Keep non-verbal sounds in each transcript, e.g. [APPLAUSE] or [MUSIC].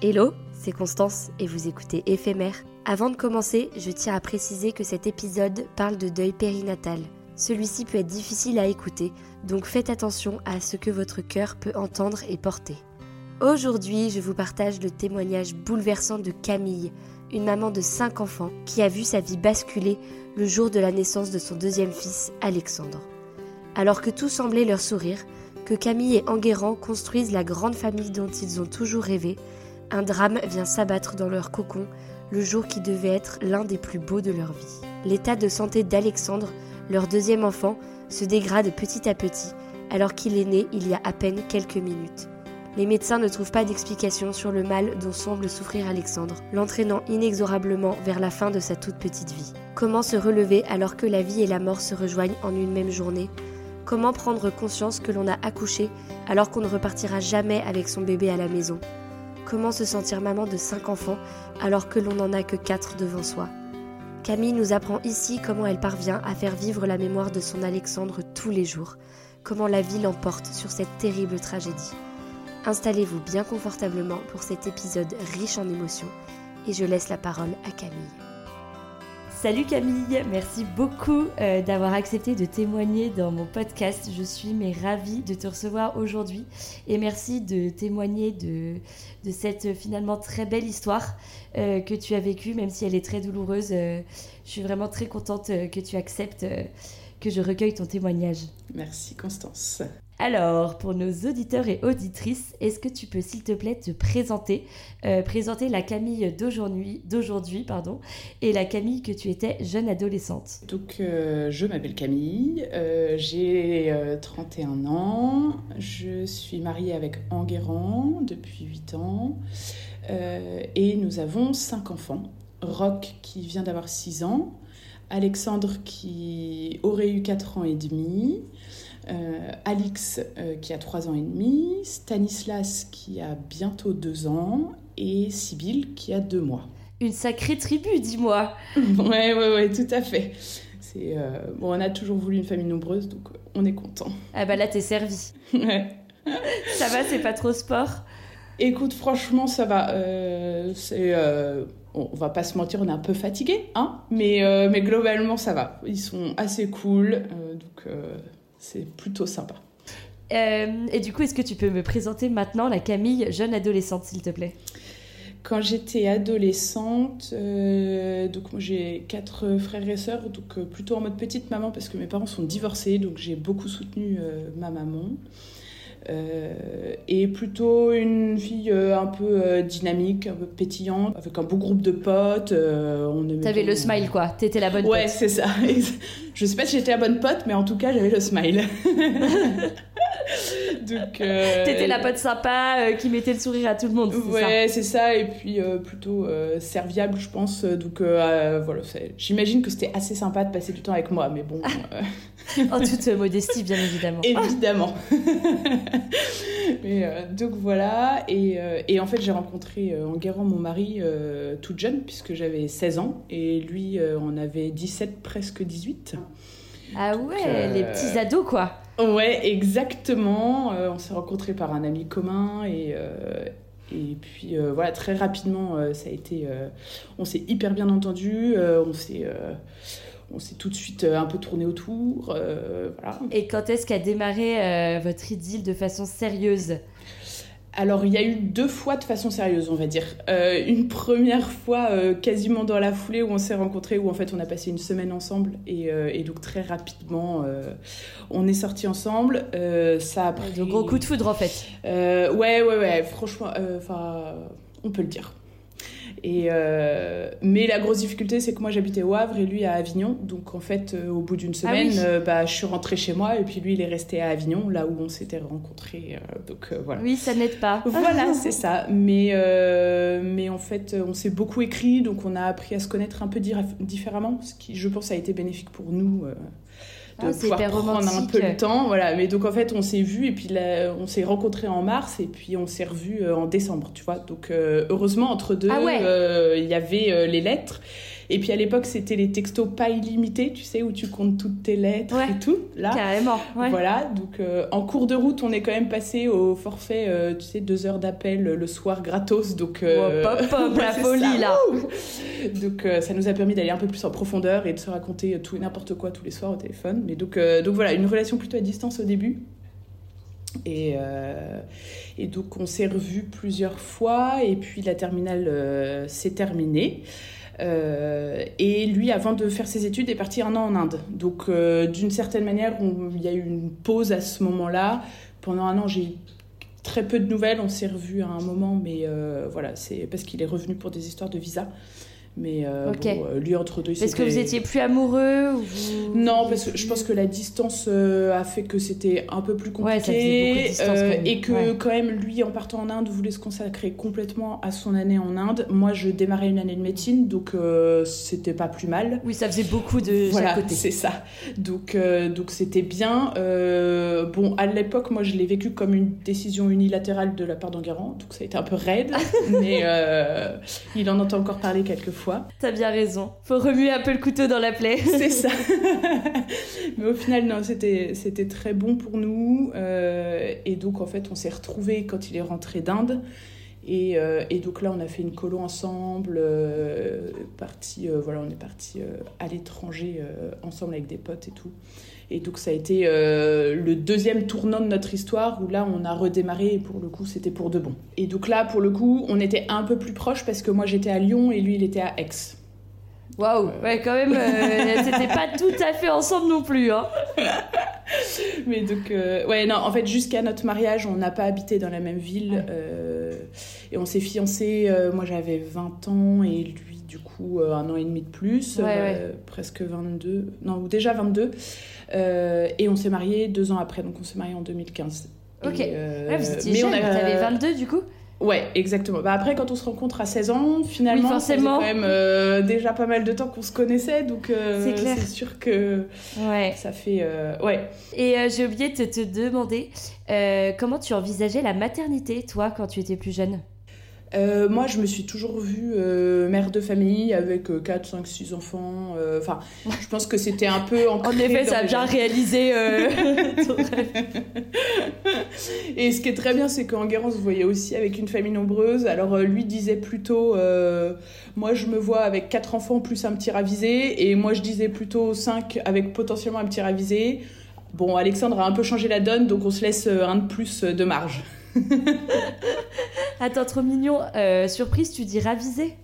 Hello, c'est Constance et vous écoutez Éphémère. Avant de commencer, je tiens à préciser que cet épisode parle de deuil périnatal. Celui-ci peut être difficile à écouter, donc faites attention à ce que votre cœur peut entendre et porter. Aujourd'hui, je vous partage le témoignage bouleversant de Camille, une maman de 5 enfants qui a vu sa vie basculer le jour de la naissance de son deuxième fils, Alexandre. Alors que tout semblait leur sourire, que Camille et Enguerrand construisent la grande famille dont ils ont toujours rêvé, un drame vient s'abattre dans leur cocon le jour qui devait être l'un des plus beaux de leur vie. L'état de santé d'Alexandre, leur deuxième enfant, se dégrade petit à petit alors qu'il est né il y a à peine quelques minutes. Les médecins ne trouvent pas d'explication sur le mal dont semble souffrir Alexandre, l'entraînant inexorablement vers la fin de sa toute petite vie. Comment se relever alors que la vie et la mort se rejoignent en une même journée? Comment prendre conscience que l'on a accouché alors qu'on ne repartira jamais avec son bébé à la maison? Comment se sentir maman de 5 enfants alors que l'on n'en a que 4 devant soi Camille nous apprend ici comment elle parvient à faire vivre la mémoire de son Alexandre tous les jours, comment la vie l'emporte sur cette terrible tragédie. Installez-vous bien confortablement pour cet épisode riche en émotions et je laisse la parole à Camille. Salut Camille, merci beaucoup euh, d'avoir accepté de témoigner dans mon podcast. Je suis mais ravie de te recevoir aujourd'hui et merci de témoigner de, de cette euh, finalement très belle histoire euh, que tu as vécue, même si elle est très douloureuse. je suis vraiment très contente que tu acceptes que je recueille ton témoignage. Merci Constance. Alors, pour nos auditeurs et auditrices, est-ce que tu peux, s'il te plaît, te présenter, euh, la Camille d'aujourd'hui, d'aujourd'hui, pardon, et la Camille que tu étais jeune adolescente? Donc, euh, je m'appelle Camille, euh, j'ai 31 ans, je suis mariée avec Enguerrand depuis 8 ans, et nous avons 5 enfants. Rock qui vient d'avoir 6 ans, Alexandre qui aurait eu 4 ans et demi, euh, Alix euh, qui a 3 ans et demi, Stanislas qui a bientôt 2 ans et Sibylle qui a 2 mois. Une sacrée tribu, dis-moi. [LAUGHS] ouais, ouais, ouais, tout à fait. C'est euh, bon, on a toujours voulu une famille nombreuse, donc on est content. Ah bah là, t'es servi. ouais. ça va, c'est pas trop sport? Écoute, franchement, ça va. c'est on va pas se mentir, on est un peu fatigué, hein, mais, mais globalement ça va. Ils sont assez cool, donc c'est plutôt sympa. Euh, et du coup, est-ce que tu peux me présenter maintenant la Camille jeune adolescente, s'il te plaît? Quand j'étais adolescente, euh, donc moi j'ai quatre frères et sœurs, donc euh, plutôt en mode petite maman parce que mes parents sont divorcés, donc j'ai beaucoup soutenu ma maman. Euh, et plutôt une fille euh, un peu euh, dynamique, un peu pétillante, avec un beau groupe de potes. T'avais le smile quoi, t'étais la bonne ouais, pote. Ouais, c'est ça. [LAUGHS] Je sais pas si j'étais la bonne pote, mais en tout cas j'avais le smile. [LAUGHS] [LAUGHS] Donc, euh, T'étais la pote sympa euh, qui mettait le sourire à tout le monde, Ouais, c'est ça, et puis euh, plutôt euh, serviable, je pense. Donc euh, voilà, j'imagine que c'était assez sympa de passer du temps avec moi, mais bon, euh, ça [LAUGHS] En toute modestie, bien évidemment. [LAUGHS] évidemment. mais, euh, donc voilà, et, euh, et en fait, j'ai rencontré euh, Enguerrand, mon mari, euh, toute jeune, puisque j'avais 16 ans, et lui euh, en avait 17, presque 18. Ah ouais, euh, les petits ados, quoi. Ouais, exactement. Euh, on s'est rencontrés par un ami commun et, euh, puis euh, voilà, très rapidement, ça a été. on s'est hyper bien entendu, on s'est. tout de suite un peu tourné autour. Et quand est-ce qu'a démarré votre idylle de façon sérieuse? Alors, il y a eu deux fois de façon sérieuse, on va dire. Euh, une première fois euh, quasiment dans la foulée où on s'est rencontrés, où en fait on a passé une semaine ensemble et, euh, et donc très rapidement on est sortis ensemble. Ça a pris... De gros coup de foudre, en fait. Ouais, ouais, ouais, franchement, enfin, on peut le dire. Et euh, mais la grosse difficulté, c'est que moi j'habitais au Havre et lui à Avignon. Donc en fait, euh, au bout d'une semaine, Ah oui. euh, bah, je suis rentrée chez moi et puis lui il est resté à Avignon, là où on s'était rencontrés. donc voilà. Oui, ça n'aide pas. [LAUGHS] Voilà, c'est ça. Mais, mais en fait, on s'est beaucoup écrit, donc on a appris à se connaître un peu différemment, ce qui, je pense, a été bénéfique pour nous. De Ah, pouvoir prendre un peu le temps, voilà. Mais donc en fait, on s'est vu et puis là, on s'est rencontrés en mars et puis on s'est revus euh, en décembre, tu vois. Donc euh, heureusement entre deux, Ah ouais. euh, il y avait euh, les lettres. Et puis à l'époque, c'était les textos pas illimités, tu sais, où tu comptes toutes tes lettres Ouais. et tout. Là, Carrément, ouais. voilà, donc euh, en cours de route, on est quand même passé au forfait, euh, tu sais, deux heures d'appel le soir gratos. Donc, euh, hop, [LAUGHS] ouais, la folie, ça. là. Donc ça nous a permis d'aller un peu plus en profondeur et de se raconter tout et n'importe quoi tous les soirs au téléphone. Mais donc, donc voilà, une relation plutôt à distance au début. Et, euh, et donc on s'est revus plusieurs fois et puis la terminale euh, s'est terminée. Euh, et lui, avant de faire ses études, est parti un an en Inde. Donc, euh, d'une certaine manière, il y a eu une pause à ce moment-là. Pendant un an, j'ai très peu de nouvelles. On s'est revus à un moment, mais euh, voilà, c'est parce qu'il est revenu pour des histoires de visa. Mais euh, bon, euh, lui, entre deux, Est-ce que vous étiez plus amoureux ou vous- non, parce que je pense que la distance euh, a fait que c'était un peu plus Ouais, ça faisait compliqué. beaucoup de distance, euh, et que Ouais. quand même, lui, en partant en Inde, voulait se consacrer complètement à son année en Inde. Moi, je démarrais une année de médecine, donc c'était pas plus mal. Oui, ça faisait beaucoup de Voilà, chaque côté. c'est ça. Donc, donc c'était bien. Bon, à l'époque, moi, je l'ai vécu comme une décision unilatérale de la part d'Enguerrand, donc ça a été un peu raide, [LAUGHS] mais il en entend encore parler quelques T'as bien raison. Faut remuer un peu le couteau dans la plaie. [LAUGHS] C'est ça. [LAUGHS] Mais au final, non, c'était c'était très bon pour nous. Euh, et donc, en fait, on s'est retrouvés quand il est rentré d'Inde. Et, euh, et donc là, on a fait une colo ensemble. euh, parti, euh, voilà, on est parti à l'étranger ensemble avec des potes et tout. Et donc, ça a été euh, le deuxième tournant de notre histoire où là, on a redémarré et pour le coup, c'était pour de bon. Et donc là, pour le coup, on était un peu plus proches parce que moi, j'étais à Lyon et lui, il était à Aix. Waouh, ouais, quand même, euh, [LAUGHS] c'était pas tout à fait ensemble non plus. Hein. [LAUGHS] Mais donc, euh, ouais, non, en fait, jusqu'à notre mariage, on n'a pas habité dans la même ville. euh, et on s'est fiancés, moi j'avais 20 ans et lui, du coup, euh, un an et demi de plus, Ouais, euh, presque 22, non, ou déjà 22. Euh, et on s'est mariés deux ans après, donc on s'est mariés en 2015. Ok. Et, Ouais, vous étiez mais jeune, on a- t'avais 22 du coup? Ouais, exactement. Bah après, quand on se rencontre à 16 ans, finalement, Oui, forcément. quand même euh, déjà pas mal de temps qu'on se connaissait, donc euh, C'est c'est sûr que Ouais. ça fait... euh, ouais. Et j'ai oublié de te demander euh, comment tu envisageais la maternité, toi, quand tu étais plus jeune? Euh, moi, je me suis toujours vue euh, mère de famille avec euh, 4, 5, 6 enfants. euh, Enfin, je pense que c'était un peu En effet, ça a bien réalisé [LAUGHS] ton rêve. Et ce qui est très bien, c'est qu'Enguerrand se voyait aussi avec une famille nombreuse. Alors, lui disait plutôt Moi, je me vois avec 4 enfants plus un petit ravisé. Et moi, je disais plutôt 5 avec potentiellement un petit ravisé. Bon, Alexandre a un peu changé la donne, donc on se laisse un de plus de marge. [LAUGHS] Attends, trop mignon. Euh, surprise, tu dis ravisé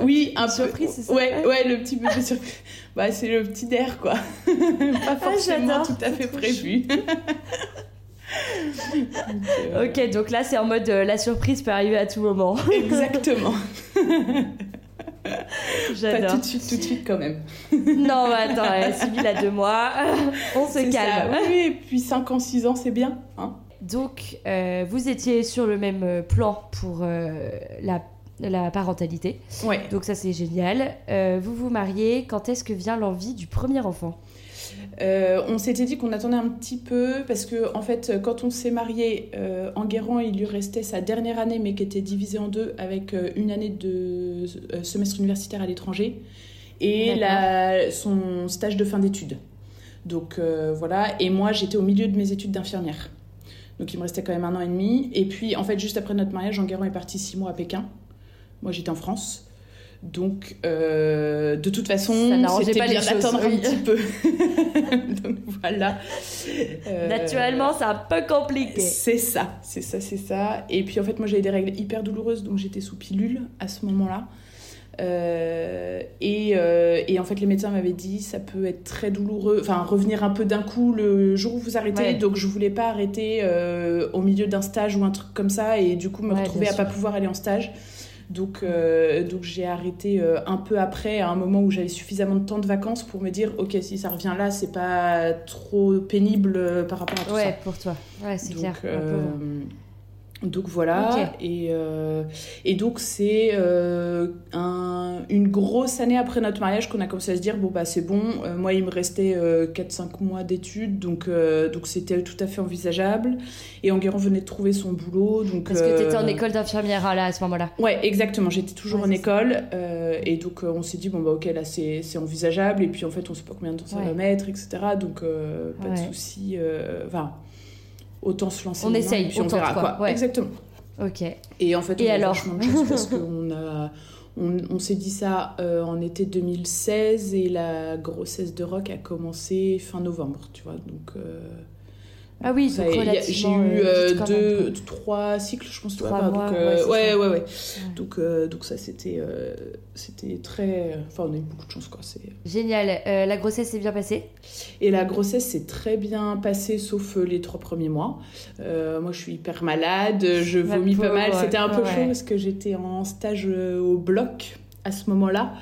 Oui, un Surprise, peu. c'est ça Ouais, ouais, le petit bébé surprise. Bah, c'est le petit d'air, quoi. [LAUGHS] Pas forcément Ah, tout à fait prévu. [LAUGHS] Ok, donc là, c'est en mode euh, la surprise peut arriver à tout moment. Exactement. Pas J'adore. tout de suite, tout de suite, quand même. Non, mais attends, Sybille a deux mois. On se ça. calme. Oui, oui, et puis 5 ans, 6 ans, c'est bien. Hein donc vous étiez sur le même plan pour la, la parentalité. Ouais. Donc ça c'est génial. vous vous mariez, quand est-ce que vient l'envie du premier enfant? Euh, on s'était dit qu'on attendait un petit peu parce que en fait, quand on s'est marié, euh, Enguerrand, il lui restait sa dernière année, mais qui était divisée en deux avec euh, une année de euh, semestre universitaire à l'étranger et la, son stage de fin d'études. Donc voilà, et moi j'étais au milieu de mes études d'infirmière. Donc il me restait quand même un an et demi. Et puis en fait, juste après notre mariage, Enguerrand est parti six mois à Pékin. Moi j'étais en France. Donc, euh, de toute façon, c'était bien d'attendre un petit peu. [LAUGHS] Donc voilà. Euh, Naturellement, c'est un peu compliqué. C'est ça, c'est ça, c'est ça. Et puis en fait, moi j'avais des règles hyper douloureuses, donc j'étais sous pilule à ce moment-là. Euh, et, et, en fait, les médecins m'avaient dit ça peut être très douloureux, enfin revenir un peu d'un coup le jour où vous arrêtez. Donc je voulais pas arrêter au milieu d'un stage ou un truc comme ça et du coup me retrouver à pas pouvoir aller en stage. Donc, euh, donc j'ai arrêté euh, un peu après, à un moment où j'avais suffisamment de temps de vacances pour me dire, ok, si ça revient là, c'est pas trop pénible euh, par rapport à tout ça. Ouais, pour toi. Ouais, c'est clair. Donc voilà, et, euh, et donc c'est euh, un, une grosse année après notre mariage qu'on a commencé à se dire bon bah c'est bon, euh, moi il me restait 4-5 mois d'études, donc donc c'était tout à fait envisageable. Et Enguerrand venait de trouver son boulot, donc parce que tu étais en école d'infirmière là à ce moment-là. Ouais exactement, j'étais toujours en école, et donc on s'est dit bon bah ok là c'est envisageable, et puis en fait on sait pas combien de temps ça va mettre, etc. Donc pas de souci, enfin autant se lancer. On essaye, puis on verra quoi. Exactement. Ok. Et en fait, on Et a alors parce qu'on a. On, on s'est dit ça euh, en été 2016 et la grossesse de Rock a commencé fin novembre, tu vois. Donc, euh, ah oui, donc J'ai eu euh, deux, trois cycles, je pense. Trois mois, donc, euh, ouais, ouais, ouais, Donc, euh, donc ça, c'était c'était très... Enfin, on a eu beaucoup de chance, quoi. Génial. la grossesse s'est bien passée? Et la grossesse s'est très bien passée, sauf les trois premiers mois. moi, je suis hyper malade, je vomis pas mal. C'était un peu chaud parce que j'étais en stage au bloc à ce moment-là.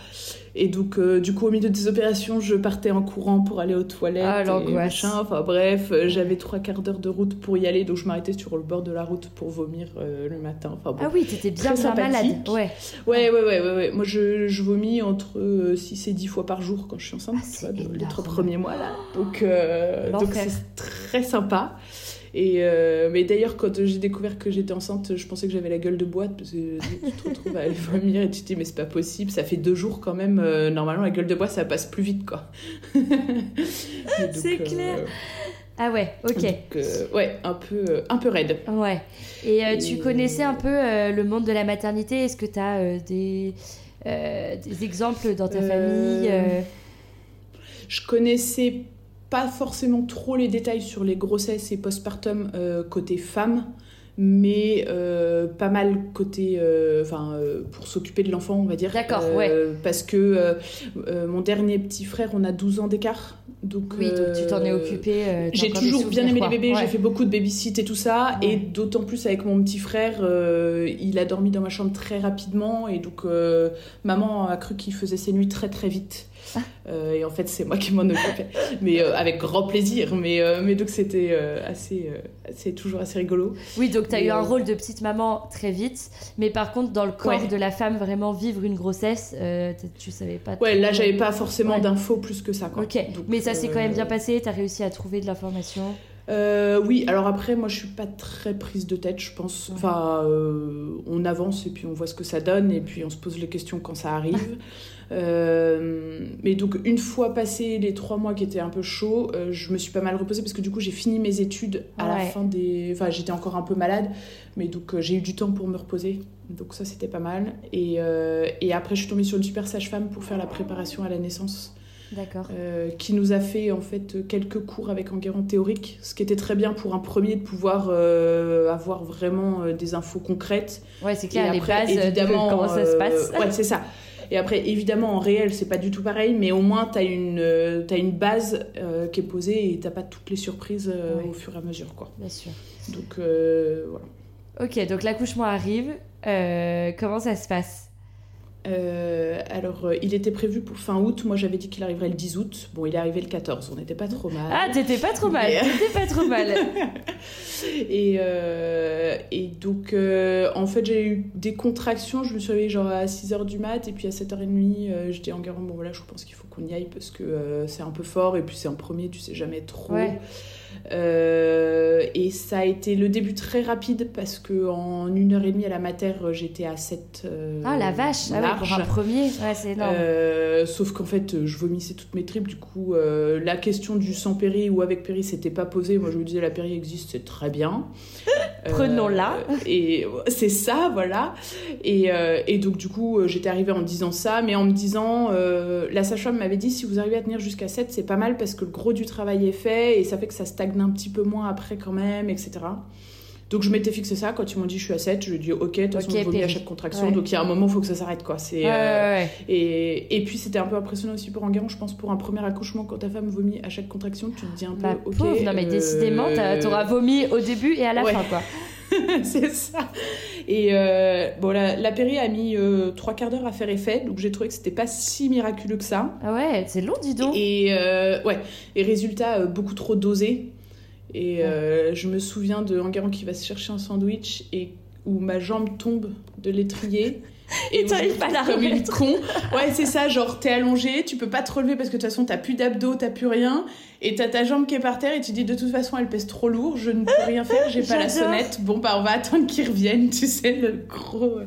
Et donc, euh, du coup, au milieu des opérations, je partais en courant pour aller aux toilettes. Ah, l'angoisse. Enfin, bref, euh, j'avais trois quarts d'heure de route pour y aller, donc je m'arrêtais sur le bord de la route pour vomir euh, le matin. Enfin, ah oui, t'étais bien, bien malade. Ouais. Ouais, ouais, ouais, ouais, Moi, je, je vomis entre 6 et 10 fois par jour quand je suis enceinte, ah, tu vois, les trois premiers mois là. Donc, donc c'est très sympa. Et euh, mais d'ailleurs, quand j'ai découvert que j'étais enceinte, je pensais que j'avais la gueule de boîte parce que tu te retrouves à aller vomir et tu te dis mais c'est pas possible, ça fait deux jours quand même. Euh, normalement, la gueule de bois ça passe plus vite quoi. [LAUGHS] c'est clair. Euh, ah ouais, ok. Donc, ouais, un peu, un peu raide. Ouais. Et, tu connaissais un peu le monde de la maternité? Est-ce que tu as des, des exemples dans ta famille Je connaissais pas forcément trop les détails sur les grossesses et postpartum euh, côté femme, mais euh, pas mal côté, euh, enfin, pour s'occuper de l'enfant, on va dire. D'accord, ouais. Parce que mon dernier petit frère, on a 12 ans d'écart. Donc, oui, donc tu t'en es occupé. j'ai toujours bien aimé les bébés, j'ai fait beaucoup de babysit et tout ça, et d'autant plus avec mon petit frère, il a dormi dans ma chambre très rapidement, et donc maman a cru qu'il faisait ses nuits très très vite. [LAUGHS] Euh, et en fait, c'est moi qui m'en occupais. mais euh, avec grand plaisir. Mais, euh, mais donc, c'était assez. c'est toujours assez rigolo. Oui, donc tu as eu un rôle de petite maman très vite. Mais par contre, dans le corps de la femme, vraiment vivre une grossesse, tu savais pas. Ouais, là, j'avais pas forcément d'infos plus que ça. Quoi. Ok. mais ça s'est quand même bien passé. Tu as réussi à trouver de l'information? Oui, alors après, moi je suis pas très prise de tête, je pense. Enfin, on avance et puis on voit ce que ça donne et puis on se pose les questions quand ça arrive. Euh, [LAUGHS] mais donc, une fois passé les trois mois qui étaient un peu chauds, euh, je me suis pas mal reposée parce que du coup, j'ai fini mes études à la fin des. Enfin, j'étais encore un peu malade, mais donc euh, j'ai eu du temps pour me reposer. Donc, ça, c'était pas mal. Et, et, après, je suis tombée sur une super sage-femme pour faire la préparation à la naissance. D'accord. qui nous a fait en fait quelques cours avec Enguerrand théorique, ce qui était très bien pour un premier de pouvoir avoir vraiment des infos concrètes. Ouais, c'est clair, les bases, évidemment, comment ça se passe. ouais, c'est ça. [LAUGHS] Et après, évidemment, en réel, c'est pas du tout pareil, mais au moins, tu as, une, euh, as une base euh, qui est posée et t'as pas toutes les surprises euh, au fur et à mesure. Quoi. Bien sûr. Donc, voilà. Ok, donc l'accouchement arrive. comment ça se passe? Euh, alors, euh, il était prévu pour fin août. Moi, j'avais dit qu'il arriverait le 10 août. Bon, il est arrivé le 14. On n'était pas trop mal. Ah, t'étais pas trop mal. Mais- T'étais pas trop mal. [LAUGHS] Et, euh, et donc, en fait, j'ai eu des contractions. Je me suis réveillée genre à 6h du mat. Et puis à 7h30, euh, je dis en Guérin, bon voilà, je pense qu'il faut qu'on y aille parce que c'est un peu fort. Et puis c'est en premier, tu sais jamais trop. Ouais. Euh, et ça a été le début très rapide parce que en une heure et demie à la mater, j'étais à 7 Ah la vache, ah ouais, pour un large. premier, ouais, c'est énorme. Euh, sauf qu'en fait, euh, je vomissais toutes mes tripes. Du coup, euh, la question du sans péri ou avec péri, c'était pas posée. Moi, je me disais, la péri existe, c'est très bien. [LAUGHS] Euh, Prenons-la. et c'est ça, voilà. Et, euh, et donc, du coup, euh, j'étais arrivée en me disant ça, mais en me disant, euh, la sage-femme m'avait dit, si vous arrivez à tenir jusqu'à 7, c'est pas mal parce que le gros du travail est fait et ça fait que ça stagne un petit peu moins après quand même, etc. Donc je m'étais fixé ça quand ils m'ont dit je suis à 7, je lui ai dit ok, de toute façon Ok, je vomis à chaque contraction, Ouais. donc il y a un moment il faut que ça s'arrête quoi. C'est, Ouais, euh, ouais, et, et puis c'était un peu impressionnant aussi pour Enguerrand, je pense, pour un premier accouchement, quand ta femme vomit à chaque contraction, tu te dis un peu, La ok. pauvre, non mais euh, décidément, t'auras vomi au début et à la fin quoi. [LAUGHS] c'est ça. Et euh, bon, la, la péri a mis euh, trois quarts d'heure à faire effet, donc j'ai trouvé que c'était pas si miraculeux que ça. Ah ouais, c'est long dis donc. Et euh, ouais, et résultat, beaucoup trop dosé. Et euh, je me souviens de Enguerrand qui va se chercher un sandwich et où ma jambe tombe de l'étrier. [LAUGHS] Et t'arrives pas à la comme une con. Ouais, c'est ça, genre t'es allongé, tu peux pas te relever parce que de toute façon t'as plus d'abdos, t'as plus rien. Et t'as ta jambe qui est par terre et tu dis de toute façon elle pèse trop lourd, je ne peux [LAUGHS] rien faire, j'ai pas la sonnette. Bon bah on va attendre qu'il revienne, tu sais, le gros.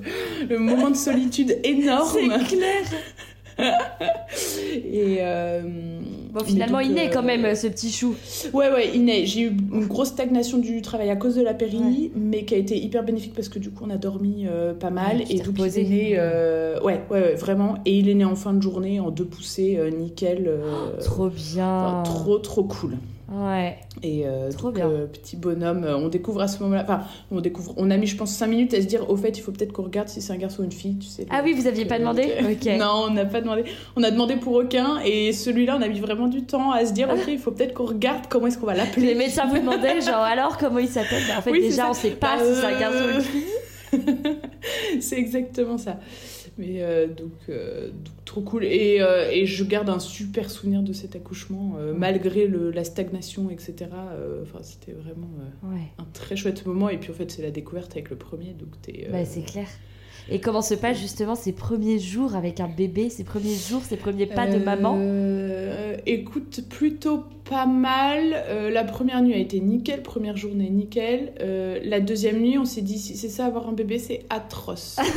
Le moment de solitude énorme. C'est clair. [LAUGHS] Et euh, Bon finalement il naît quand euh, même ce petit chou. Ouais, ouais, il naît. J'ai eu une grosse stagnation du travail à cause de la péri, mais qui a été hyper bénéfique parce que du coup, on a dormi euh, pas mal. Ouais, et donc, reposé. il est né. euh, ouais, ouais, ouais, vraiment. Et il est né en fin de journée, en deux poussées, euh, nickel. euh, [GASPS] Trop bien. enfin, trop, trop cool. Ouais. Et euh, Trop donc, bien. euh, petit bonhomme, euh, on découvre à ce moment-là. Enfin, on découvre. On a mis, je pense, 5 minutes à se dire au fait, il faut peut-être qu'on regarde si c'est un garçon ou une fille, tu sais. Ah oui, vous aviez pas demandé. [LAUGHS] Non, on n'a pas demandé. On a demandé pour aucun. Et celui-là, on a mis vraiment du temps à se dire, ok, il faut peut-être qu'on regarde comment est-ce qu'on va l'appeler. Les médecins vous demandaient genre alors comment il s'appelle? Bah, En fait Oui, déjà on sait pas Bah, si c'est un garçon ou euh, une fille. [LAUGHS] c'est exactement ça. Mais euh, donc, euh, donc, trop cool. Et, euh, et je garde un super souvenir de cet accouchement, malgré le, la stagnation, etc. Enfin, c'était vraiment Ouais. un très chouette moment. Et puis en fait, c'est la découverte avec le premier. Donc t'es. Bah, c'est clair. Et comment se passent justement ces premiers jours avec un bébé, ces premiers jours, ces premiers pas de maman? Écoute, plutôt pas mal. Euh, la première nuit a été nickel, première journée nickel. Euh, la deuxième nuit, on s'est dit si c'est ça avoir un bébé, c'est atroce. [LAUGHS]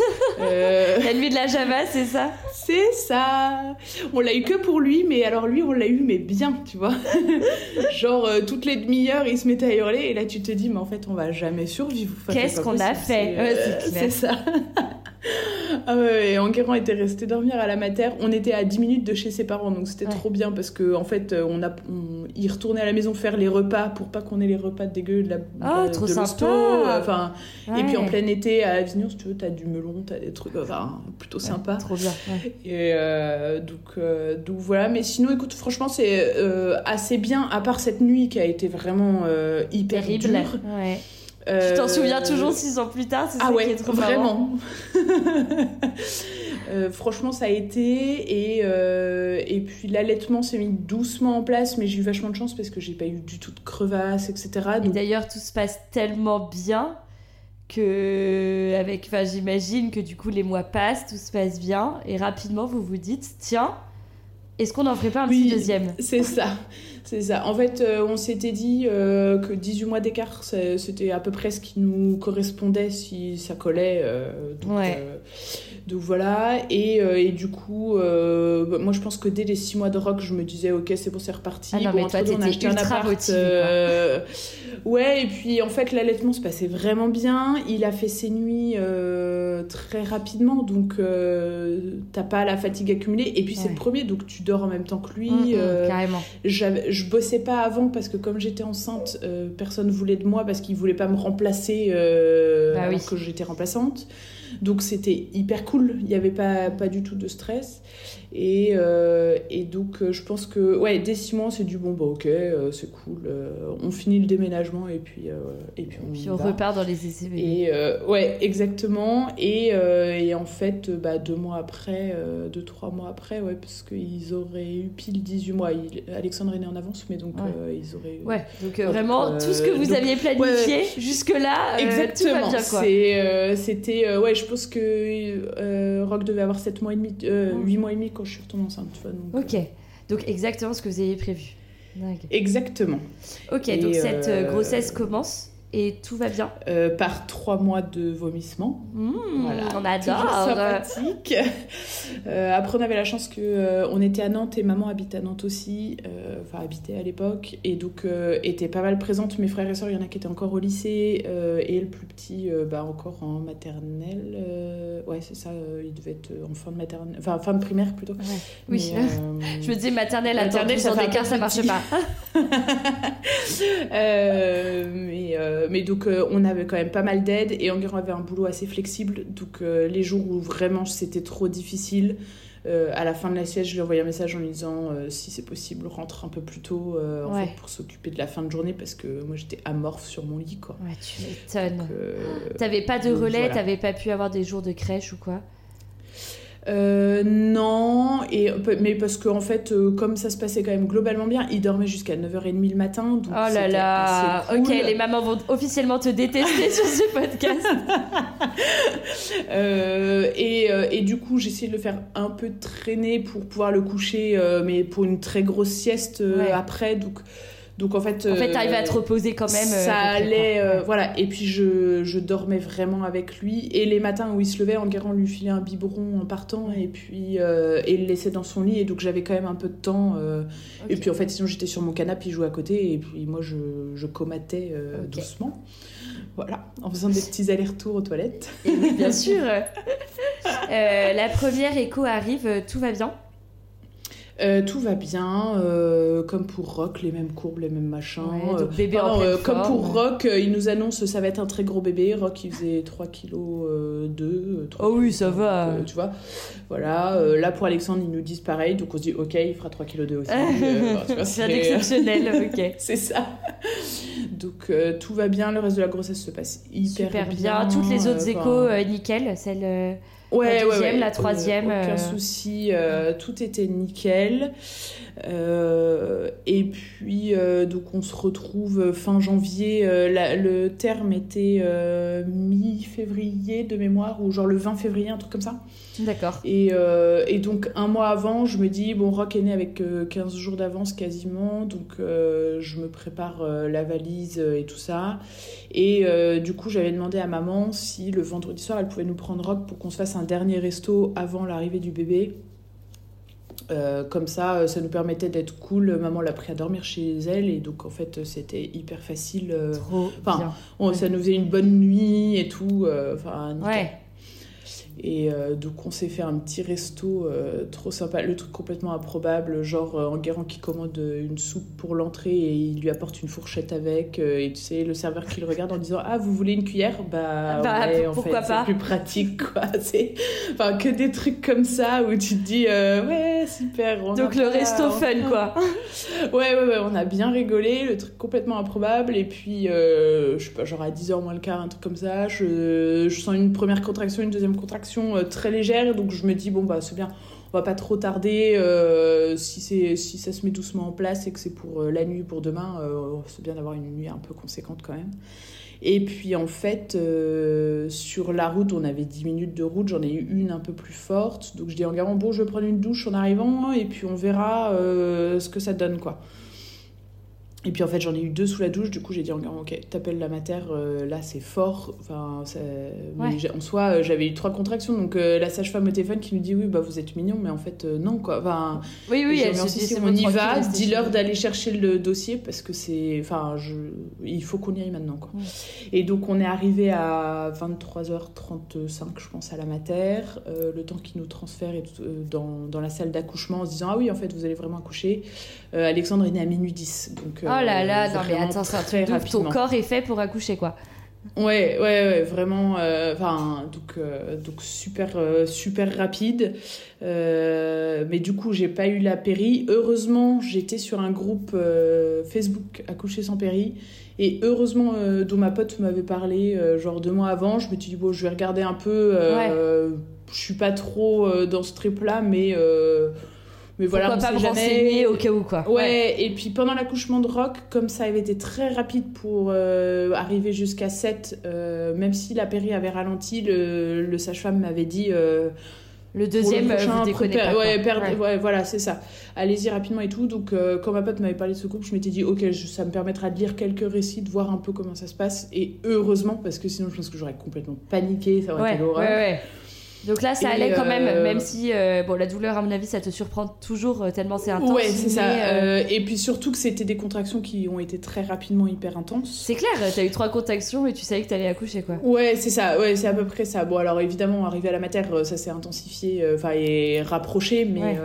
Euh, La nuit de la Java, c'est ça? C'est ça. On l'a eu que pour lui, mais alors lui, on l'a eu, mais bien, tu vois. [LAUGHS] Genre, toutes les demi-heures, il se mettait à hurler, et là, tu te dis, mais en fait, on va jamais survivre. Qu'est-ce qu'on a fait? C'est ça. [LAUGHS] [LAUGHS] ah ouais, et Enguerrand était resté dormir à la mater. On était à 10 minutes de chez ses parents, donc c'était Ouais. trop bien, parce que en fait, euh, on a, on- il retournait à la maison faire les repas pour pas qu'on ait les repas dégueux de la Ah, de, trop de euh, Enfin, et puis en plein été à Avignon, si tu veux, t'as du melon, t'as des trucs, enfin, plutôt sympa. Trop bien. Et euh, donc, euh, donc voilà, mais sinon, écoute, franchement, c'est euh, assez bien, à part cette nuit qui a été vraiment euh, hyper Terrible. dure. Ouais. Euh, Tu t'en souviens toujours six ans plus tard, c'est Ah ça ouais, qui est trop vraiment. [LAUGHS] Euh, franchement, ça a été. Et, euh, et puis l'allaitement s'est mis doucement en place, mais j'ai eu vachement de chance parce que j'ai pas eu du tout de crevasses, etc. Et Donc, d'ailleurs, tout se passe tellement bien que, avec, enfin, j'imagine que du coup les mois passent, tout se passe bien, et rapidement vous vous dites, tiens, est-ce qu'on en ferait pas un Oui. petit deuxième? C'est ça, c'est ça. En fait, euh, on s'était dit euh, que 18 mois d'écart, c'était à peu près ce qui nous correspondait si ça collait. euh, donc, Ouais. euh, donc voilà. Et, et du coup, bah, moi je pense que dès les 6 mois de rock, je me disais, ok, c'est bon, c'est reparti. Ah non, Bon, mais toi, entre-temps, on a acheté un appart, Ouais, et puis en fait, l'allaitement se passait vraiment bien. Il a fait ses nuits très rapidement, donc t'as pas la fatigue accumulée. Et puis c'est le premier, donc tu dors en même temps que lui. Mm, mm, Carrément. j'avais- je bossais pas avant parce que comme j'étais enceinte, euh, personne voulait de moi parce qu'il voulait pas me remplacer euh, Bah alors que j'étais remplaçante. Donc c'était hyper cool, il n'y avait pas, pas du tout de stress. Et, euh, et donc je pense que ouais, dès six mois c'est du bon, bah ok, c'est cool. on finit le déménagement et puis, et puis on, puis on repart dans les essais. Et ouais, exactement. Et, et en fait, bah, deux mois après, deux, trois mois après, ouais, parce qu'ils auraient eu pile 18 mois. Alexandre est né en avance, mais donc ils auraient. Ouais, donc vraiment tout ce que vous aviez planifié jusque-là. Exactement. C'était ouais, je pense que euh, Rock devait avoir 7 mois et demi, euh, 8 mois et demi quand je suis retournée enceinte. Tu vois, donc, ok, donc exactement ce que vous aviez prévu. Exactement. Ok, donc cette euh, grossesse commence et tout va bien. Euh, par trois mois de vomissement. Mmh, on adore. sympathique. Euh, après, on avait la chance que euh, on était à Nantes et maman habite à Nantes aussi, enfin habitait à l'époque, et donc était pas mal présente. Mes frères et sœurs, il y en a qui étaient encore au lycée, et le plus petit, bah, encore en maternelle. ouais, c'est ça, il devait être en fin de maternelle, enfin fin de primaire plutôt. oui. [LAUGHS] Je me disais maternelle, maternelle, ça, fait ça marche pas. [LAUGHS] mais euh, mais donc euh, on avait quand même pas mal d'aide et Enguerrand avait un boulot assez flexible. Donc euh, les jours où vraiment c'était trop difficile, à la fin de la sieste, je lui envoyais un message en lui disant si c'est possible, rentre un peu plus tôt en fait, pour s'occuper de la fin de journée parce que moi j'étais amorphe sur mon lit. Quoi. Ouais, tu m'étonnes. T'avais pas de relais, t'avais pas pu avoir des jours de crèche ou quoi? Euh, non, et, mais parce qu'en en fait, euh, comme ça se passait quand même globalement bien, il dormait jusqu'à 9h30 le matin. Donc oh là là, ok, les mamans vont officiellement te détester [LAUGHS] sur ce podcast. euh, et, euh, et, du coup, j'ai essayé de le faire un peu traîner pour pouvoir le coucher, mais pour une très grosse sieste après. Donc donc en fait, en fait, t'arrivais à te reposer quand même. Ça euh, allait, euh, voilà. Et puis je, je, dormais vraiment avec lui. Et les matins où il se levait, Enguerrand lui filait un biberon en partant et puis euh, et le laissait dans son lit. Et donc j'avais quand même un peu de temps. Et puis en fait, sinon j'étais sur mon canapé, il jouait à côté et puis moi je, je comatais doucement. Voilà, en faisant des petits allers-retours aux toilettes. Et oui, bien [LAUGHS] sûr. la première écho arrive, tout va bien. Euh, tout va bien, euh, comme pour Rock, les mêmes courbes, les mêmes machins. Euh, bébé en comme pour Rock, il nous annonce ça va être un très gros bébé. Rock, il faisait 3 kg 2. oh oui, ça va. tu vois, voilà. là, pour Alexandre, ils nous disent pareil. Donc on se dit, ok, il fera 3 kg 2 aussi. [LAUGHS] c'est exceptionnel, [LAUGHS] ok. c'est ça. Donc tout va bien, le reste de la grossesse se passe hyper Super bien. Toutes les autres échos, nickel. Celle Ouais, la deuxième, ouais, la troisième. aucun euh, souci, euh, tout était nickel. Euh, et puis, donc, on se retrouve fin janvier. le terme était mi-février de mémoire, ou genre le 20 février, un truc comme ça. D'accord. Et, et, donc, un mois avant, je me dis, bon, Rock est né avec 15 jours d'avance quasiment, donc je me prépare la valise et tout ça. Et du coup, j'avais demandé à maman si le vendredi soir, elle pouvait nous prendre Rock pour qu'on se fasse un dernier resto avant l'arrivée du bébé. Euh, comme ça, euh, ça nous permettait d'être cool. Maman l'a pris à dormir chez elle et donc en fait c'était hyper facile. Euh, Trop enfin, ça nous faisait une bonne nuit et tout. Enfin, ouais. Et euh, donc on s'est fait un petit resto euh, trop sympa, le truc complètement improbable, genre euh, Enguerrand qui commande une soupe pour l'entrée et il lui apporte une fourchette avec, et tu sais, le serveur qui le regarde en disant Ah, vous voulez une cuillère? Bah, bah ouais, en fait, c'est plus pratique, quoi. [LAUGHS] C'est enfin, que des trucs comme ça où tu te dis Ouais, super. donc le resto fun, quoi. [LAUGHS] ouais, ouais, ouais, on a bien rigolé, le truc complètement improbable, et puis, je sais pas, genre à 10h moins le quart, un truc comme ça, je, je sens une première contraction, une deuxième contraction euh, très légère, donc je me dis, bon, bah, c'est bien, on va pas trop tarder. Euh, si, c'est, si ça se met doucement en place et que c'est pour euh, la nuit, pour demain, c'est bien d'avoir une nuit un peu conséquente quand même. Et puis en fait, sur la route, on avait 10 minutes de route, j'en ai eu une un peu plus forte. Donc je dis en garant, bon, je vais prendre une douche en arrivant et puis on verra ce que ça donne, quoi. Et puis en fait, j'en ai eu deux sous la douche. Du coup, j'ai dit ok, t'appelles la mater, euh, là c'est fort. Enfin, en soi, euh, j'avais eu trois contractions. Donc euh, la sage-femme au téléphone qui nous dit oui, bah vous êtes mignon, mais en fait non quoi. Enfin, oui, oui, elle dit, on y va. Dis-leur d'aller chercher le dossier parce que c'est, enfin, je... il faut qu'on y aille maintenant quoi. Et donc on est arrivé à 23h35, je pense, à la mater. le temps qu'ils nous transfèrent dans, dans, la salle d'accouchement en se disant ah oui, en fait, vous allez vraiment accoucher. Alexandre est né à minuit 10, donc Oh là là, non mais attends, c'est un truc Ton corps est fait pour accoucher, quoi. Ouais, ouais, ouais, vraiment. euh, Enfin, donc, euh, donc super, euh, super rapide. Euh, mais du coup, j'ai pas eu la péri. Heureusement, j'étais sur un groupe euh, Facebook Accoucher sans péri. Et heureusement, euh, dont ma pote m'avait parlé, euh, genre deux mois avant, je me suis dit, bon, je vais regarder un peu. euh, Je suis pas trop euh, dans ce trip-là, mais, mais voilà, on pas me renseigner au cas où, quoi. Ouais, et puis pendant l'accouchement de Rock, comme ça avait été très rapide pour euh, arriver jusqu'à 7, euh, même si la péri avait ralenti, le, le sage-femme m'avait dit. euh, Le le deuxième, euh, prochain, vous déconnez pas. ouais, perdre- Ouais. ouais, voilà, c'est ça. Allez-y rapidement et tout. Donc, euh, quand ma pote m'avait parlé de ce groupe, je m'étais dit, ok, je- ça me permettra de lire quelques récits, de voir un peu comment ça se passe. Et heureusement, parce que sinon, je pense que j'aurais complètement paniqué, ça aurait Ouais, été ouais, l'horreur. ouais. Donc là, ça Et, allait quand même, euh, même si euh, bon, la douleur, à mon avis, ça te surprend toujours euh, tellement c'est intense. Ouais, c'est ça. euh, et puis surtout que c'était des contractions qui ont été très rapidement hyper intenses. C'est clair, t'as eu trois contractions et tu savais que t'allais accoucher, quoi. Ouais, c'est ça, ouais, c'est à peu près ça. Bon, alors évidemment, arrivé à la mater, euh, ça s'est intensifié, enfin, et rapproché, mais. Ouais.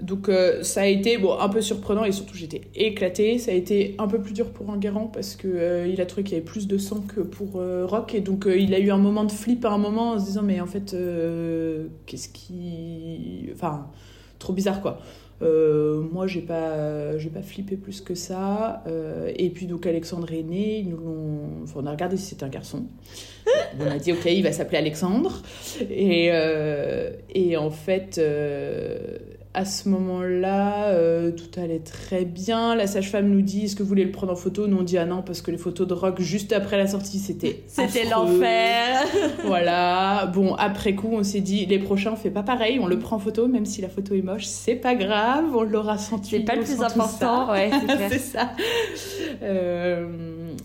Donc, euh, ça a été bon, un peu surprenant et surtout, j'étais éclatée. Ça a été un peu plus dur pour Enguerrand parce que euh, il a trouvé qu'il y avait plus de sang que pour euh, Rock et donc euh, il a eu un moment de flip à un moment en se disant, mais en fait, qu'est-ce qui. Enfin, trop bizarre quoi. Moi, j'ai pas, j'ai pas flippé plus que ça. Et puis donc Alexandre est né. Ils nous l'ont. Enfin, on a regardé si c'était un garçon. [LAUGHS] on a dit ok, il va s'appeler Alexandre. Et et en fait. À ce moment-là, euh, tout allait très bien. La sage-femme nous dit Est-ce que vous voulez le prendre en photo? Nous, on dit Ah non, parce que les photos de rock juste après la sortie, c'était. [LAUGHS] C'était l'enfer. [LAUGHS] Voilà. Bon, après coup, on s'est dit Les prochains, on fait pas pareil. On le prend en photo, même si la photo est moche, c'est pas grave. On l'aura senti. C'est pas le plus important, ouais, [LAUGHS] c'est ça. Euh,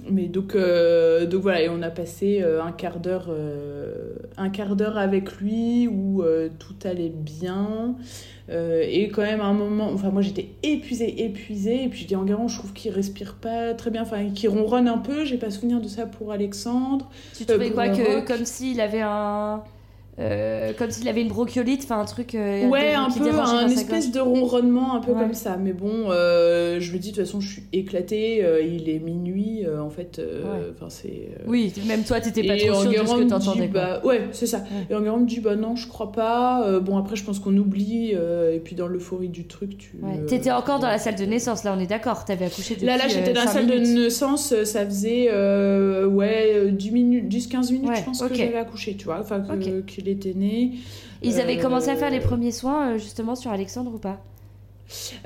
mais donc, euh, donc voilà, et on a passé un quart d'heure, un quart d'heure avec lui où tout allait bien. Euh, et quand même à un moment, enfin moi j'étais épuisée, épuisée, et puis je dis Enguerrand, je trouve qu'il respire pas très bien, enfin qu'il ronronne un peu, j'ai pas souvenir de ça pour Alexandre. Tu trouvais pour quoi que comme s'il avait un euh, comme s'il avait une bronchiolite, enfin un truc euh, Ouais, un peu, un espèce de ronronnement un peu Ouais. comme ça. Mais bon, euh, je me dis de toute façon, je suis éclatée, euh, il est minuit, en fait, Ouais. c'est. Oui, même toi t'étais pas et trop sûre de ce que t'entendais. bah, ouais, c'est ça. Et Enguerrand me dit, bah non, je crois pas. Bon, après, je pense qu'on oublie. et puis, dans l'euphorie du truc, tu. Ouais. T'étais encore dans la salle de naissance, là on est d'accord, t'avais accouché Là, là, j'étais dans la salle minutes. de naissance, ça faisait, ouais, euh, 10 minutes, 10-15 minutes, Ouais, je pense que j'avais accouché, tu vois, enfin, que-. Qu'il était né. Ils avaient Euh, commencé à faire les premiers soins euh, justement sur Alexandre ou pas?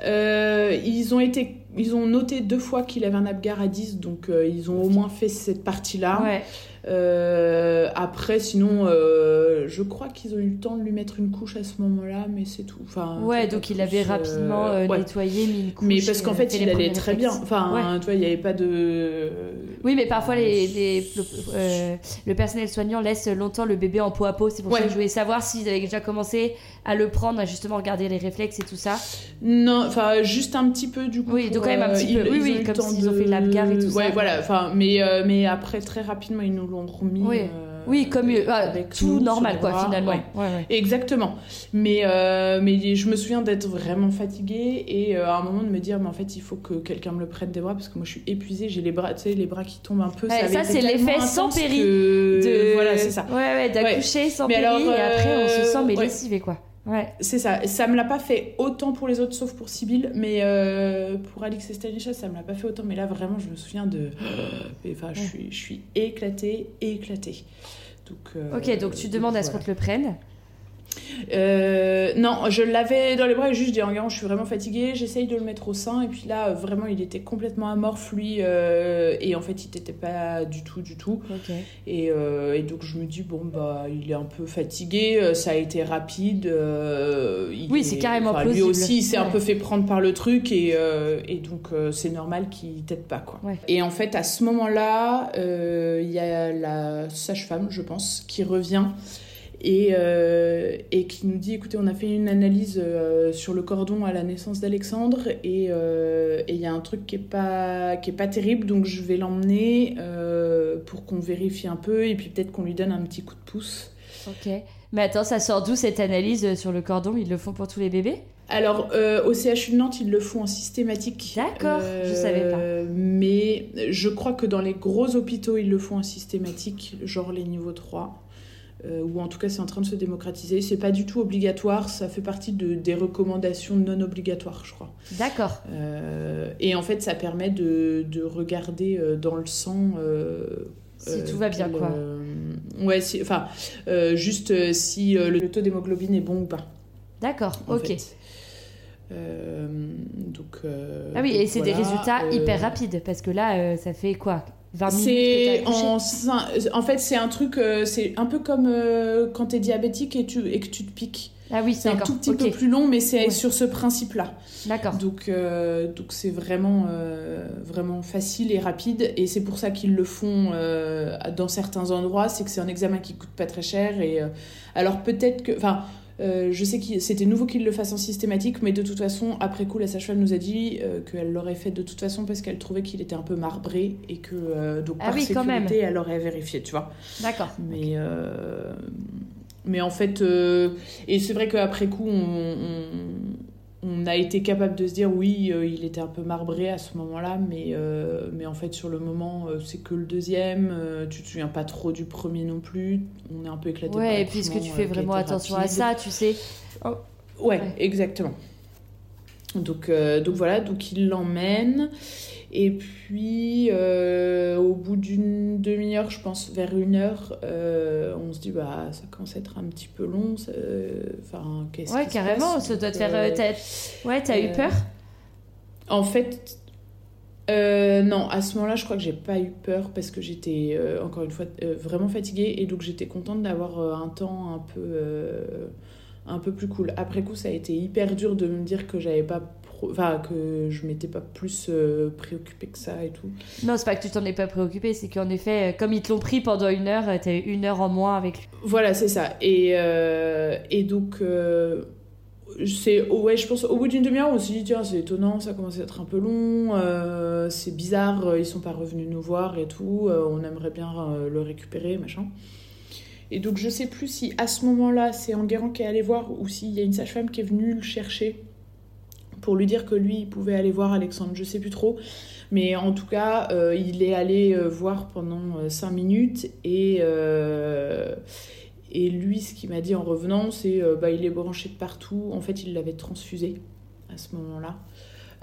Euh, ils ont été, ils ont noté deux fois qu'il avait un Apgar à 10, donc euh, ils ont au moins fait cette partie-là. Ouais. Euh, après, sinon, euh, je crois qu'ils ont eu le temps de lui mettre une couche à ce moment-là, mais c'est tout. Enfin, Ouais, donc il avait euh, rapidement euh, ouais. nettoyé, mis une couche. Mais parce qu'en fait, fait il allait très réflexes. bien. Enfin, Ouais. tu vois, il n'y avait pas de. Oui, mais parfois les, les- le, le personnel soignant laisse longtemps le bébé en peau à peau. C'est pour ça que je voulais savoir s'ils avaient déjà commencé à le prendre, à justement regarder les réflexes et tout ça. Non, enfin, juste un petit peu du coup. Oui, donc quand même un petit ils- peu. Oui, ils oui, ont le comme s'ils ont fait l'Apgar et tout ça. Ouais, voilà. Enfin, mais, mais après, très rapidement, ils nous l'ont remis. Oui. euh, Oui, comme euh, ah, avec tout normal quoi, finalement. Ouais. Ouais, ouais. Exactement. Mais, euh, mais je me souviens d'être vraiment fatiguée et euh, à un moment de me dire, mais en fait, il faut que quelqu'un me le prenne des bras parce que moi, je suis épuisée, j'ai les bras, tu sais, les bras qui tombent un peu. Ça, c'est l'effet sans péri que- De- Voilà, c'est ça. Ouais, ouais, d'accoucher sans Mais péri alors, et après on se sent mais ouais. lessivé quoi. Ouais. C'est ça. Ça me l'a pas fait autant pour les autres, sauf pour Sibyl, mais euh, pour Alix et Stanisha, ça me l'a pas fait autant. Mais là, vraiment, je me souviens de. [GASPS] Enfin, je suis, je suis éclatée, éclatée. Donc, euh, Ok, donc tu demandes à ce qu'on te le prenne. Euh, non, je l'avais dans les bras et juste je dis Enguerrand, je suis vraiment fatiguée, j'essaye de le mettre au sein et puis là euh, vraiment il était complètement amorphe lui euh, et en fait il t'était pas du tout du tout et, euh, et donc je me dis bon bah il est un peu fatigué, ça a été rapide. il Oui, est- c'est carrément enfin, Lui aussi il s'est un peu fait prendre par le truc et, et donc c'est normal qu'il t'aide pas quoi. Ouais. Et en fait à ce moment-là il y a la sage-femme je pense qui revient et, euh, et qui nous dit écoutez, on a fait une analyse euh, sur le cordon à la naissance d'Alexandre et euh, et il y a un truc qui est pas qui est pas terrible, donc je vais l'emmener euh, pour qu'on vérifie un peu et puis peut-être qu'on lui donne un petit coup de pouce. Ok. Mais attends, ça sort d'où cette analyse euh, sur le cordon? Ils le font pour tous les bébés? Alors, euh, au CHU de Nantes, ils le font en systématique. D'accord, je savais pas. Mais je crois que dans les gros hôpitaux, ils le font en systématique, genre les niveaux 3. Euh, ou en tout cas c'est en train de se démocratiser. C'est pas du tout obligatoire, ça fait partie de, des recommandations non obligatoires, je crois. D'accord. Euh, et en fait, ça permet de, de regarder euh, dans le sang. euh, Si tout va bien, quoi. ouais, si- enfin, juste si le taux d'hémoglobine est bon ou pas. D'accord, ok. fait. Euh, donc, euh, Ah oui, et c'est des résultats euh, hyper rapides parce que là, ça fait quoi? 20 minutes que en, fait c'est un truc euh, c'est un peu comme euh, quand t'es diabétique et tu et que tu te piques. Ah oui, C'est un tout petit peu plus long mais c'est Ouais. sur ce principe là. D'accord. Donc euh, donc c'est vraiment euh, vraiment facile et rapide et c'est pour ça qu'ils le font euh, dans certains endroits, c'est que c'est un examen qui coûte pas très cher et alors peut-être que enfin euh, je sais que c'était nouveau qu'ils le fassent en systématique, mais de toute façon, après coup, la sage-femme nous a dit euh, qu'elle l'aurait fait de toute façon parce qu'elle trouvait qu'il était un peu marbré et que euh, donc Ah par oui, quand même. sécurité, elle aurait vérifié, tu vois. D'accord. Mais, mais en fait, et c'est vrai qu'après coup, on, on, on a été capable de se dire oui, euh, il était un peu marbré à ce moment-là, mais, euh, mais en fait, sur le moment, euh, c'est que le deuxième, tu te souviens pas trop du premier non plus, on est un peu éclaté. par et puis est-ce que tu fais vraiment attention à ça, tu sais? Ouais, Ouais. exactement. Donc, euh, donc voilà, donc il l'emmène. Et puis, euh, au bout d'une demi-heure, je pense, vers une heure, euh, on se dit, bah, ça commence à être un petit peu long. Enfin, qu'est-ce Ouais, carrément, passe ça doit te faire. t'as- Ouais, t'as eu peur? En fait, non, à ce moment-là, je crois que j'ai pas eu peur parce que j'étais, encore une fois, vraiment fatiguée et donc j'étais contente d'avoir un temps un peu, un peu plus cool. Après coup, ça a été hyper dur de me dire que j'avais pas, enfin, que je m'étais pas plus euh, préoccupée que ça et tout. Non, c'est pas que tu t'en es pas préoccupé, c'est qu'en effet, euh, comme ils te l'ont pris pendant une heure, euh, t'as eu une heure en moins avec lui. Voilà, c'est ça. Et, euh, et donc, euh, c'est, ouais, je pense au bout d'une demi-heure, on s'est dit, tiens, c'est étonnant, ça commence à être un peu long, c'est bizarre, ils sont pas revenus nous voir et tout, on aimerait bien le récupérer, machin. Et donc, je sais plus si à ce moment-là, c'est Enguerrand qui est allé voir ou s'il y a une sage-femme qui est venue le chercher pour lui dire que lui, il pouvait aller voir Alexandre, je sais plus trop. Mais en tout cas, euh, il est allé euh, voir pendant euh, cinq minutes et, euh, et lui, ce qu'il m'a dit en revenant, c'est euh, bah, il est branché de partout. En fait, il l'avait transfusé à ce moment-là.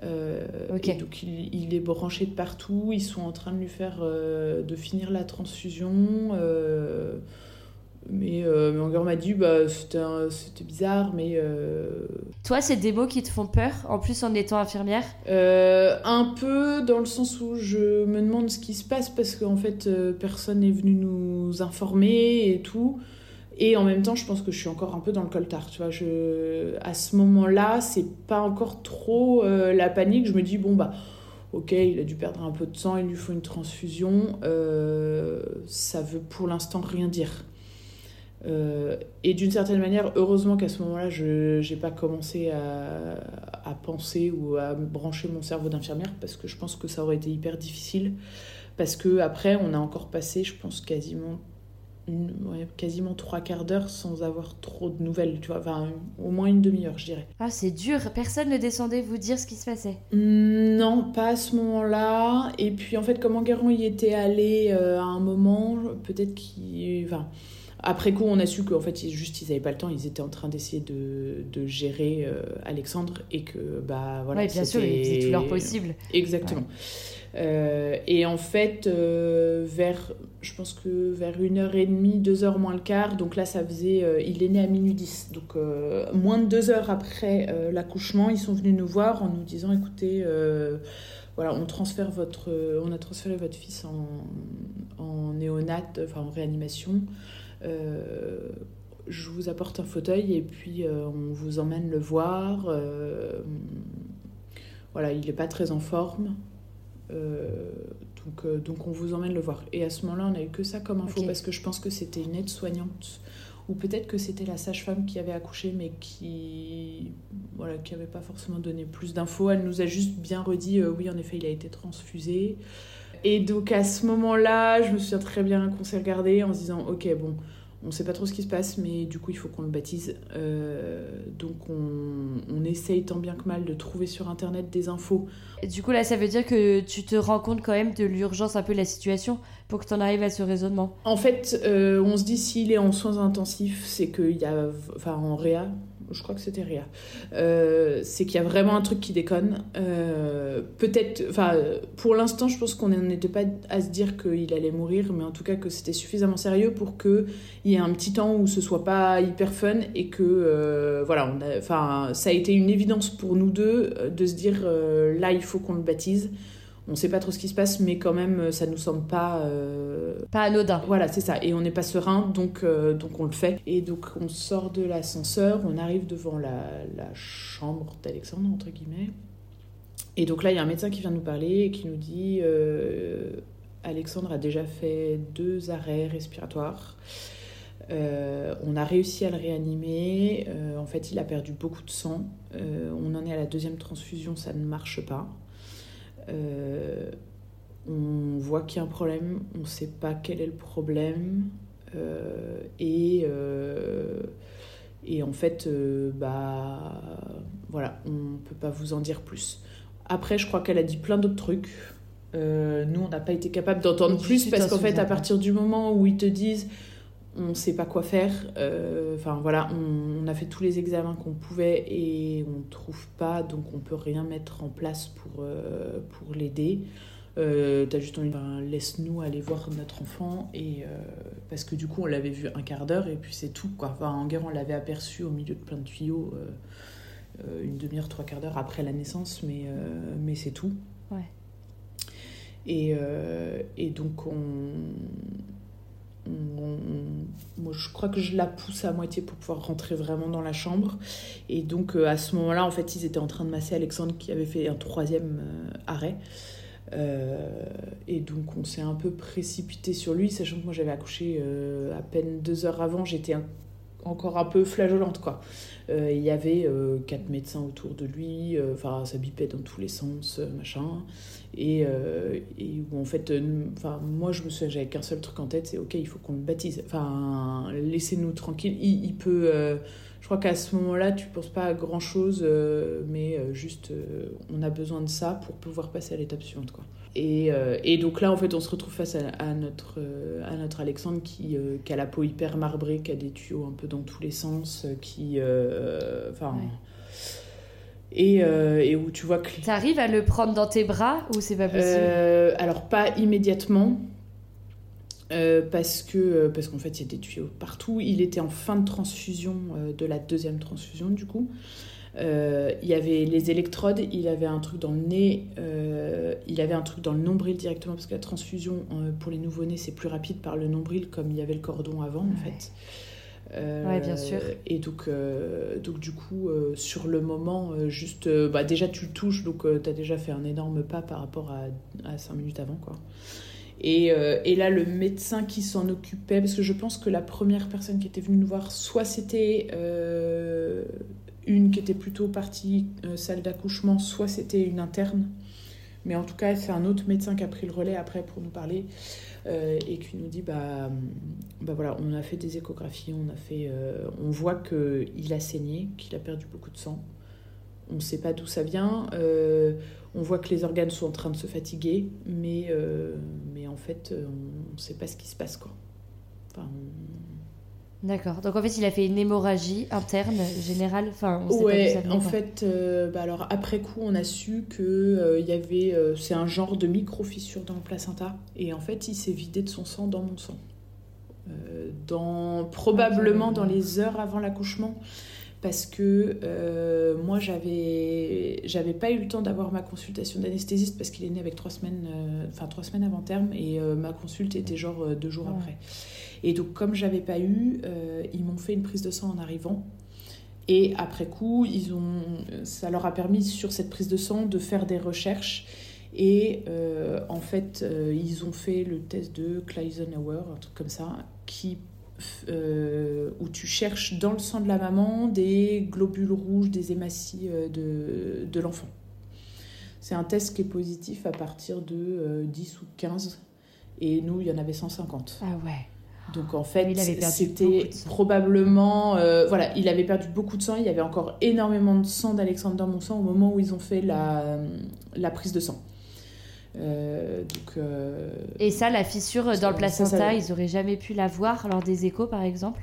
Euh, et donc il, il est branché de partout. Ils sont en train de lui faire euh, de finir la transfusion. euh, mais, euh, mais m'a dit bah c'était bizarre, mais euh, Toi, c'est des mots qui te font peur, en plus en étant infirmière euh, un peu dans le sens où je me demande ce qui se passe parce qu'en fait euh, personne n'est venu nous informer et tout. Et en même temps, je pense que je suis encore un peu dans le coltard. Tu vois, je... à ce moment-là, c'est pas encore trop la panique. Je me dis, bon, bah, ok, il a dû perdre un peu de sang, il lui faut une transfusion. Euh, ça veut pour l'instant rien dire. Euh, et d'une certaine manière, heureusement qu'à ce moment-là, je n'ai pas commencé à, à penser ou à brancher mon cerveau d'infirmière parce que je pense que ça aurait été hyper difficile. Parce que après, on a encore passé, je pense, quasiment, ouais, quasiment trois quarts d'heure sans avoir trop de nouvelles. Tu vois, enfin, au moins une demi-heure, je dirais. Ah, c'est dur, personne ne descendait vous dire ce qui se passait. Non, pas à ce moment-là. Et puis en fait, comme Enguerrand y était allé euh, à un moment, peut-être qu'il. Enfin, après coup, on a su qu'en fait, ils, juste, ils n'avaient pas le temps. Ils étaient en train d'essayer de, de gérer euh, Alexandre et que, bah voilà. ouais, bien sûr, ils faisaient tout leur possible. Exactement. Euh, et en fait, euh, vers, je pense que vers une heure et demie, deux heures moins le quart, donc là ça faisait, il est né à minuit 10, donc moins de deux heures après l'accouchement, ils sont venus nous voir en nous disant, écoutez, voilà, on transfère votre, on a transféré votre fils en, en néonat, enfin en réanimation. Euh, je vous apporte un fauteuil et puis euh, on vous emmène le voir. euh, voilà, il n'est pas très en forme. Donc, donc on vous emmène le voir. Et à ce moment-là, on n'a eu que ça comme info parce que je pense que c'était une aide-soignante ou peut-être que c'était la sage-femme qui avait accouché mais qui voilà qui avait pas forcément donné plus d'infos. Elle nous a juste bien redit euh, oui en effet il a été transfusé. Et donc à ce moment-là, je me souviens très bien qu'on s'est regardé en se disant ok bon On ne sait pas trop ce qui se passe, mais du coup, il faut qu'on le baptise. Euh, donc, on, on, essaye tant bien que mal de trouver sur Internet des infos. Et du coup, là, ça veut dire que tu te rends compte quand même de l'urgence un peu de la situation pour que tu en arrives à ce raisonnement? En fait, euh, on se dit s'il est en soins intensifs, c'est qu'il y a. Enfin, en réa, je crois que c'était Ria, euh, c'est qu'il y a vraiment un truc qui déconne. Euh, peut-être, enfin, pour l'instant, je pense qu'on n'était pas à se dire qu'il allait mourir, mais en tout cas que c'était suffisamment sérieux pour qu'il y ait un petit temps où ce soit pas hyper fun et que, euh, voilà, enfin, ça a été une évidence pour nous deux de se dire là, il faut qu'on le baptise on sait pas trop ce qui se passe, mais quand même, ça nous semble pas. Euh... Pas anodin. Voilà, c'est ça. Et on n'est pas serein, donc, euh, donc on le fait. Et donc on sort de l'ascenseur, on arrive devant la, la chambre d'Alexandre, entre guillemets. Et donc là, il y a un médecin qui vient nous parler et qui nous dit euh, Alexandre a déjà fait deux arrêts respiratoires. Euh, on a réussi à le réanimer. Euh, en fait, il a perdu beaucoup de sang. Euh, on en est à la deuxième transfusion, ça ne marche pas. Euh, on voit qu'il y a un problème, on ne sait pas quel est le problème. Euh, et, euh, et en fait, bah voilà, on ne peut pas vous en dire plus. Après, je crois qu'elle a dit plein d'autres trucs. nous, on n'a pas été capable d'entendre plus parce qu'en fait, à partir du moment où ils te disent on ne sait pas quoi faire. Enfin voilà, on, on, a fait tous les examens qu'on pouvait et on ne trouve pas, donc on peut rien mettre en place pour, euh, pour l'aider. Euh, T'as juste envie, ben, laisse-nous aller voir notre enfant et euh, parce que du coup on l'avait vu un quart d'heure et puis c'est tout quoi. Enfin, en guerre on l'avait aperçu au milieu de plein de tuyaux une demi-heure, trois quarts d'heure après la naissance, mais mais c'est tout. Ouais. Et, et donc on je crois que je la pousse à moitié pour pouvoir rentrer vraiment dans la chambre. Et donc, euh, à ce moment-là, en fait, ils étaient en train de masser Alexandre qui avait fait un troisième euh, arrêt. Euh, et donc, on s'est un peu précipité sur lui, sachant que moi, j'avais accouché à peine deux heures avant. J'étais encore un peu flageolante, quoi. Il y avait quatre médecins autour de lui, enfin, ça bipait dans tous les sens, machin. Et, euh, en fait, euh, enfin, moi je me souviens, j'avais qu'un seul truc en tête, c'est ok, il faut qu'on le baptise. Enfin, laissez-nous tranquille. Il, peut, euh, je crois qu'à ce moment-là, tu penses pas à grand chose, mais juste, on a besoin de ça pour pouvoir passer à l'étape suivante, quoi. Et, et, donc là, en fait, on se retrouve face à, à notre, à notre Alexandre qui, qui, a la peau hyper marbrée, qui a des tuyaux un peu dans tous les sens, qui, enfin. Ouais et, euh, et, où tu vois que... Tu arrives à le prendre dans tes bras ou c'est pas possible euh, Alors pas immédiatement, euh, parce que parce qu'en fait il y a des tuyaux partout. Il était en fin de transfusion de la deuxième transfusion du coup. Il y avait les électrodes, il avait un truc dans le nez, il avait un truc dans le nombril directement parce que la transfusion pour les nouveau-nés c'est plus rapide par le nombril comme il y avait le cordon avant en fait. Euh, ouais, bien sûr. Et donc, euh, donc du coup, euh, sur le moment, juste, bah, déjà tu le touches, donc tu as déjà fait un énorme pas par rapport à, à 5 minutes avant. quoi. Et, et, là, le médecin qui s'en occupait, parce que je pense que la première personne qui était venue nous voir, soit c'était une qui était plutôt partie salle d'accouchement, soit c'était une interne. Mais en tout cas, c'est un autre médecin qui a pris le relais après pour nous parler euh, et qui nous dit bah, bah voilà, on a fait des échographies, on, a fait, euh, on voit qu'il a saigné, qu'il a perdu beaucoup de sang. On ne sait pas d'où ça vient. Euh, on voit que les organes sont en train de se fatiguer, mais, euh, mais en fait, on ne sait pas ce qui se passe. Quoi. D'accord. Donc en fait, il a fait une hémorragie interne générale. Enfin, on sait ouais, pas en fait, euh, bah alors après coup, on a su que euh, il y avait, euh, c'est un genre de micro fissure dans le placenta, et en fait, il s'est vidé de son sang dans mon sang, dans probablement dans les heures avant l'accouchement, parce que moi, j'avais, j'avais pas eu le temps d'avoir ma consultation d'anesthésiste parce qu'il est né avec trois semaines, enfin trois semaines avant terme, et ma consulte était genre deux jours après. Et donc, comme j'avais pas eu, euh, ils m'ont fait une prise de sang en arrivant. Et après coup, ils ont, ça leur a permis sur cette prise de sang de faire des recherches. Et euh, en fait, euh, ils ont fait le test de Kleisenauer, un truc comme ça, qui, où tu cherches dans le sang de la maman des globules rouges, des hématies de, de l'enfant. C'est un test qui est positif à partir de 10 ou 15. Et nous, il y en avait 150. Ah ouais. Donc en fait, c'était probablement, euh, voilà, il avait perdu beaucoup de sang. Il y avait encore énormément de sang d'Alexandre dans mon sang au moment où ils ont fait la, la prise de sang. Euh, donc, euh, Et ça, la fissure dans le placenta, ils auraient jamais pu la voir lors des échos, par exemple?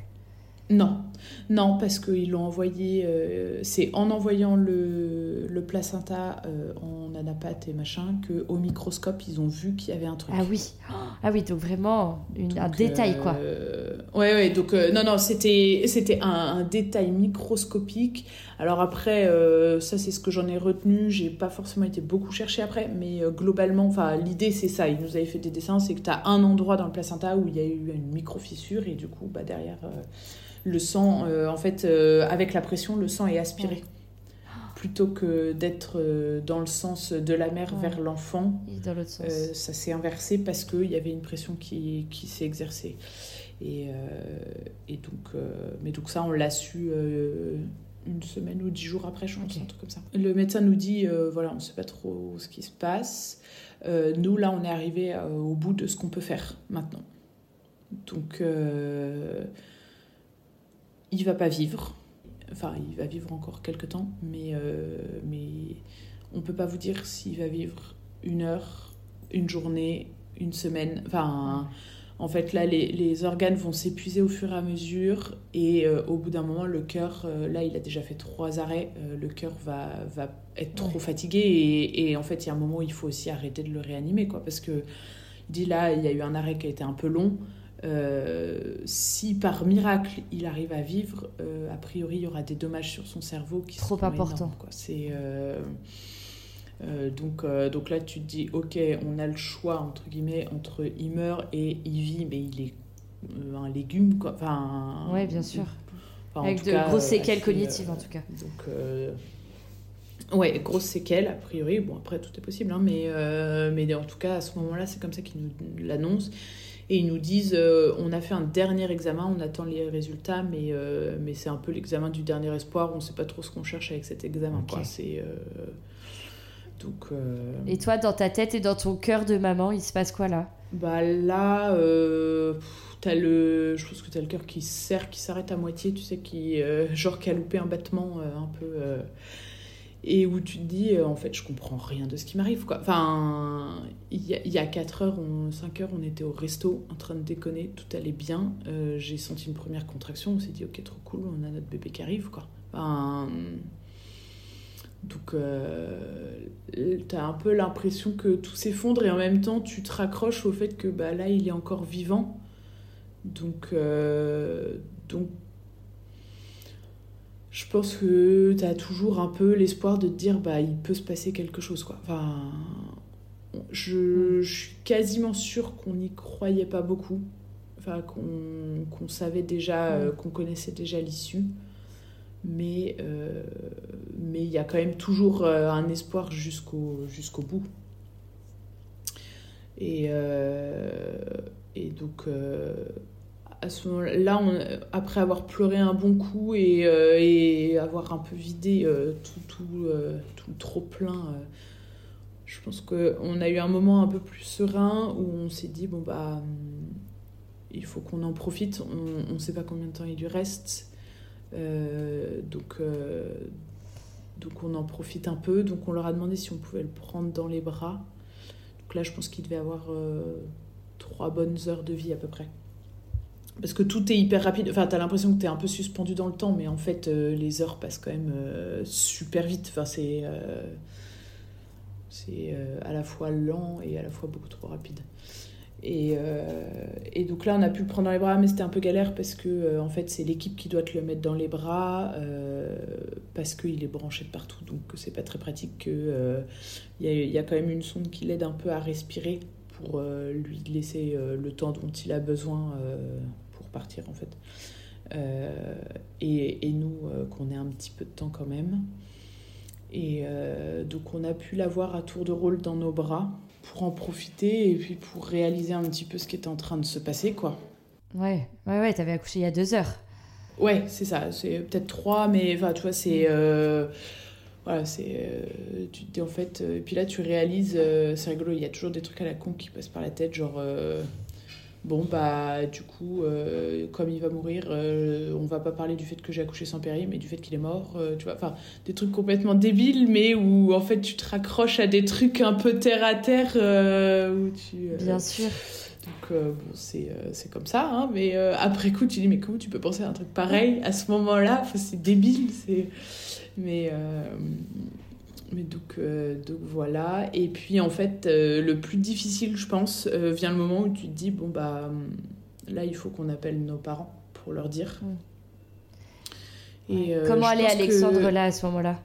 Non, non, parce qu'ils l'ont envoyé. Euh, c'est en envoyant le, le placenta euh, en anapathe et machin que au microscope ils ont vu qu'il y avait un truc. Ah oui, ah oui, donc vraiment un détail quoi. Euh, ouais, ouais, donc non, non, c'était c'était un, un, détail microscopique. Alors après, ça c'est ce que j'en ai retenu. J'ai pas forcément été beaucoup chercher après, mais globalement, enfin l'idée c'est ça. Ils nous avaient fait des dessins, c'est que tu as un endroit dans le placenta où il y a eu une micro fissure et du coup, bah derrière le sang, euh, en fait, euh, avec la pression, le sang est aspiré. Plutôt que d'être euh, dans le sens de la mère vers l'enfant, ça s'est inversé parce qu'il y avait une pression qui, qui s'est exercée. Et, et donc, mais donc ça, on l'a su une semaine ou dix jours après, je pense, un truc comme ça. Le médecin nous dit, voilà, on ne sait pas trop ce qui se passe. nous, là, on est arrivé au bout de ce qu'on peut faire maintenant. Donc, il va pas vivre. Enfin, il va vivre encore quelques temps, mais, euh, mais on peut pas vous dire s'il va vivre une heure, une journée, une semaine. Enfin, en fait, là, les, les organes vont s'épuiser au fur et à mesure, et euh, au bout d'un moment, le cœur, euh, là, il a déjà fait trois arrêts, le cœur va, va être trop fatigué, et, et, en fait, il y a un moment où il faut aussi arrêter de le réanimer, quoi, parce que il dit là, il y a eu un arrêt qui a été un peu long. Euh, si par miracle il arrive à vivre, euh, a priori il y aura des dommages sur son cerveau qui trop importants. C'est euh, donc donc là tu te dis ok on a le choix entre guillemets entre il meurt et il vit mais il est un légume quoi. Enfin. Ouais bien sûr. Avec de grosses séquelles cognitives en tout cas. Donc Ouais, grosses séquelles, a priori. Bon, après, tout est possible, hein, mais, mais en tout cas, à ce moment-là, c'est comme ça qu'ils nous l'annoncent et ils nous disent euh, on a fait un dernier examen, on attend les résultats, mais, euh, mais c'est un peu l'examen du dernier espoir, on ne sait pas trop ce qu'on cherche avec cet examen. Quoi. C'est, euh, donc, Et toi, dans ta tête et dans ton cœur de maman, il se passe quoi là? Bah là, as le, je pense que tu as le cœur qui serre, qui s'arrête à moitié, tu sais, qui, genre qui a loupé un battement un peu et où tu te dis euh, en fait je comprends rien de ce qui m'arrive quoi. Enfin il y, a 4 heures 5 heures on était au resto en train de déconner tout allait bien. Euh, j'ai senti une première contraction on s'est dit ok trop cool on a notre bébé qui arrive quoi. Donc euh, t'as un peu l'impression que tout s'effondre et en même temps tu te raccroches au fait que bah là il est encore vivant. Donc euh, donc je pense que tu as toujours un peu l'espoir de te dire bah il peut se passer quelque chose quoi. Enfin je, mm. je suis quasiment sûre qu'on n'y croyait pas beaucoup. Enfin qu'on savait déjà mm. euh, qu'on connaissait déjà l'issue. Mais euh, mais il y a quand même toujours euh, un espoir jusqu'au jusqu'au bout. Et, et donc à ce moment-là, après avoir pleuré un bon coup et, euh, avoir un peu vidé euh, tout, tout, euh, tout, trop plein, je pense qu'on a eu un moment un peu plus serein où on s'est dit bon bah hum, il faut qu'on en profite. On ne sait pas combien de temps il lui reste, donc donc on en profite un peu. Donc on leur a demandé si on pouvait le prendre dans les bras. Donc là, je pense qu'il devait avoir trois bonnes heures de vie à peu près parce que tout est hyper rapide. Enfin, t'as l'impression que t'es un peu suspendu dans le temps, mais en fait, euh, les heures passent quand même euh, super vite. Enfin, c'est euh, c'est à la fois lent et à la fois beaucoup trop rapide. Et, et donc là, on a pu le prendre dans les bras, mais c'était un peu galère parce que en fait, c'est l'équipe qui doit te le mettre dans les bras parce qu'il est branché de partout. Donc, c'est pas très pratique. Il y, a, y a quand même une sonde qui l'aide un peu à respirer pour lui laisser le temps dont il a besoin partir en fait. Euh, et, et, nous, euh, qu'on ait un petit peu de temps quand même. Et euh, donc on a pu l'avoir à tour de rôle dans nos bras pour en profiter et puis pour réaliser un petit peu ce qui était en train de se passer, quoi. Ouais, ouais, ouais, t'avais accouché il y a deux heures. Ouais, c'est ça, c'est peut-être trois, mais enfin, tu vois, c'est. voilà, c'est. tu te dis en fait. et puis là, tu réalises, c'est rigolo, il y a toujours des trucs à la con qui passent par la tête, genre Bon, bah, du coup, euh, comme il va mourir, euh, on va pas parler du fait que j'ai accouché sans péri, mais du fait qu'il est mort, euh, tu vois. Enfin, des trucs complètement débiles, mais où en fait tu te raccroches à des trucs un peu terre à terre. où tu, Bien sûr. Donc, bon, c'est comme ça, hein, mais après coup, tu dis, mais comment tu peux penser à un truc pareil à ce moment-là? Enfin, C'est débile, c'est. Mais. Mais donc, euh, donc voilà. Et puis en fait, euh, le plus difficile, je pense, euh, vient le moment où tu te dis bon bah là, il faut qu'on appelle nos parents pour leur dire. Mm. Et, Comment allait Alexandre là à ce moment-là?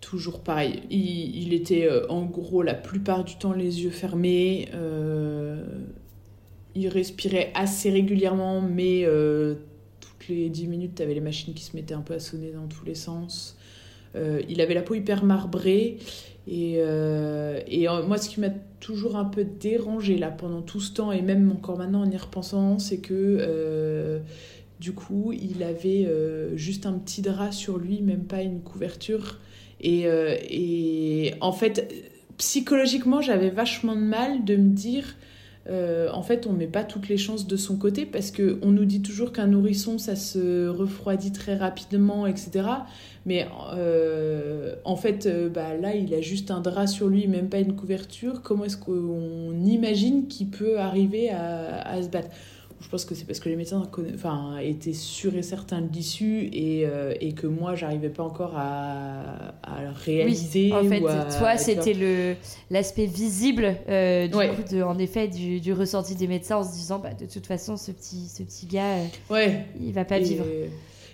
Toujours pareil. Il, il était en gros la plupart du temps les yeux fermés. il respirait assez régulièrement, mais toutes les 10 minutes, tu avais les machines qui se mettaient un peu à sonner dans tous les sens. Euh, il avait la peau hyper marbrée. Et, euh, euh, moi, ce qui m'a toujours un peu dérangé là pendant tout ce temps, et même encore maintenant en y repensant, c'est que du coup, il avait juste un petit drap sur lui, même pas une couverture. Et, et en fait, psychologiquement, j'avais vachement de mal de me dire. En fait, on met pas toutes les chances de son côté parce que on nous dit toujours qu'un nourrisson, ça se refroidit très rapidement, etc. Mais euh, en fait, euh, bah, là, il a juste un drap sur lui, même pas une couverture. Comment est-ce qu'on imagine qu'il peut arriver à se battre? Je pense que c'est parce que les médecins enfin, étaient sûrs et certains de l'issue et, euh, et, que moi, j'arrivais pas encore à, à réaliser. en fait, toi, c'était le l'aspect visible, du coup, de, en effet, du, du, ressenti des médecins en se disant, bah, de toute façon, ce petit, ce petit gars, ouais. il va pas vivre.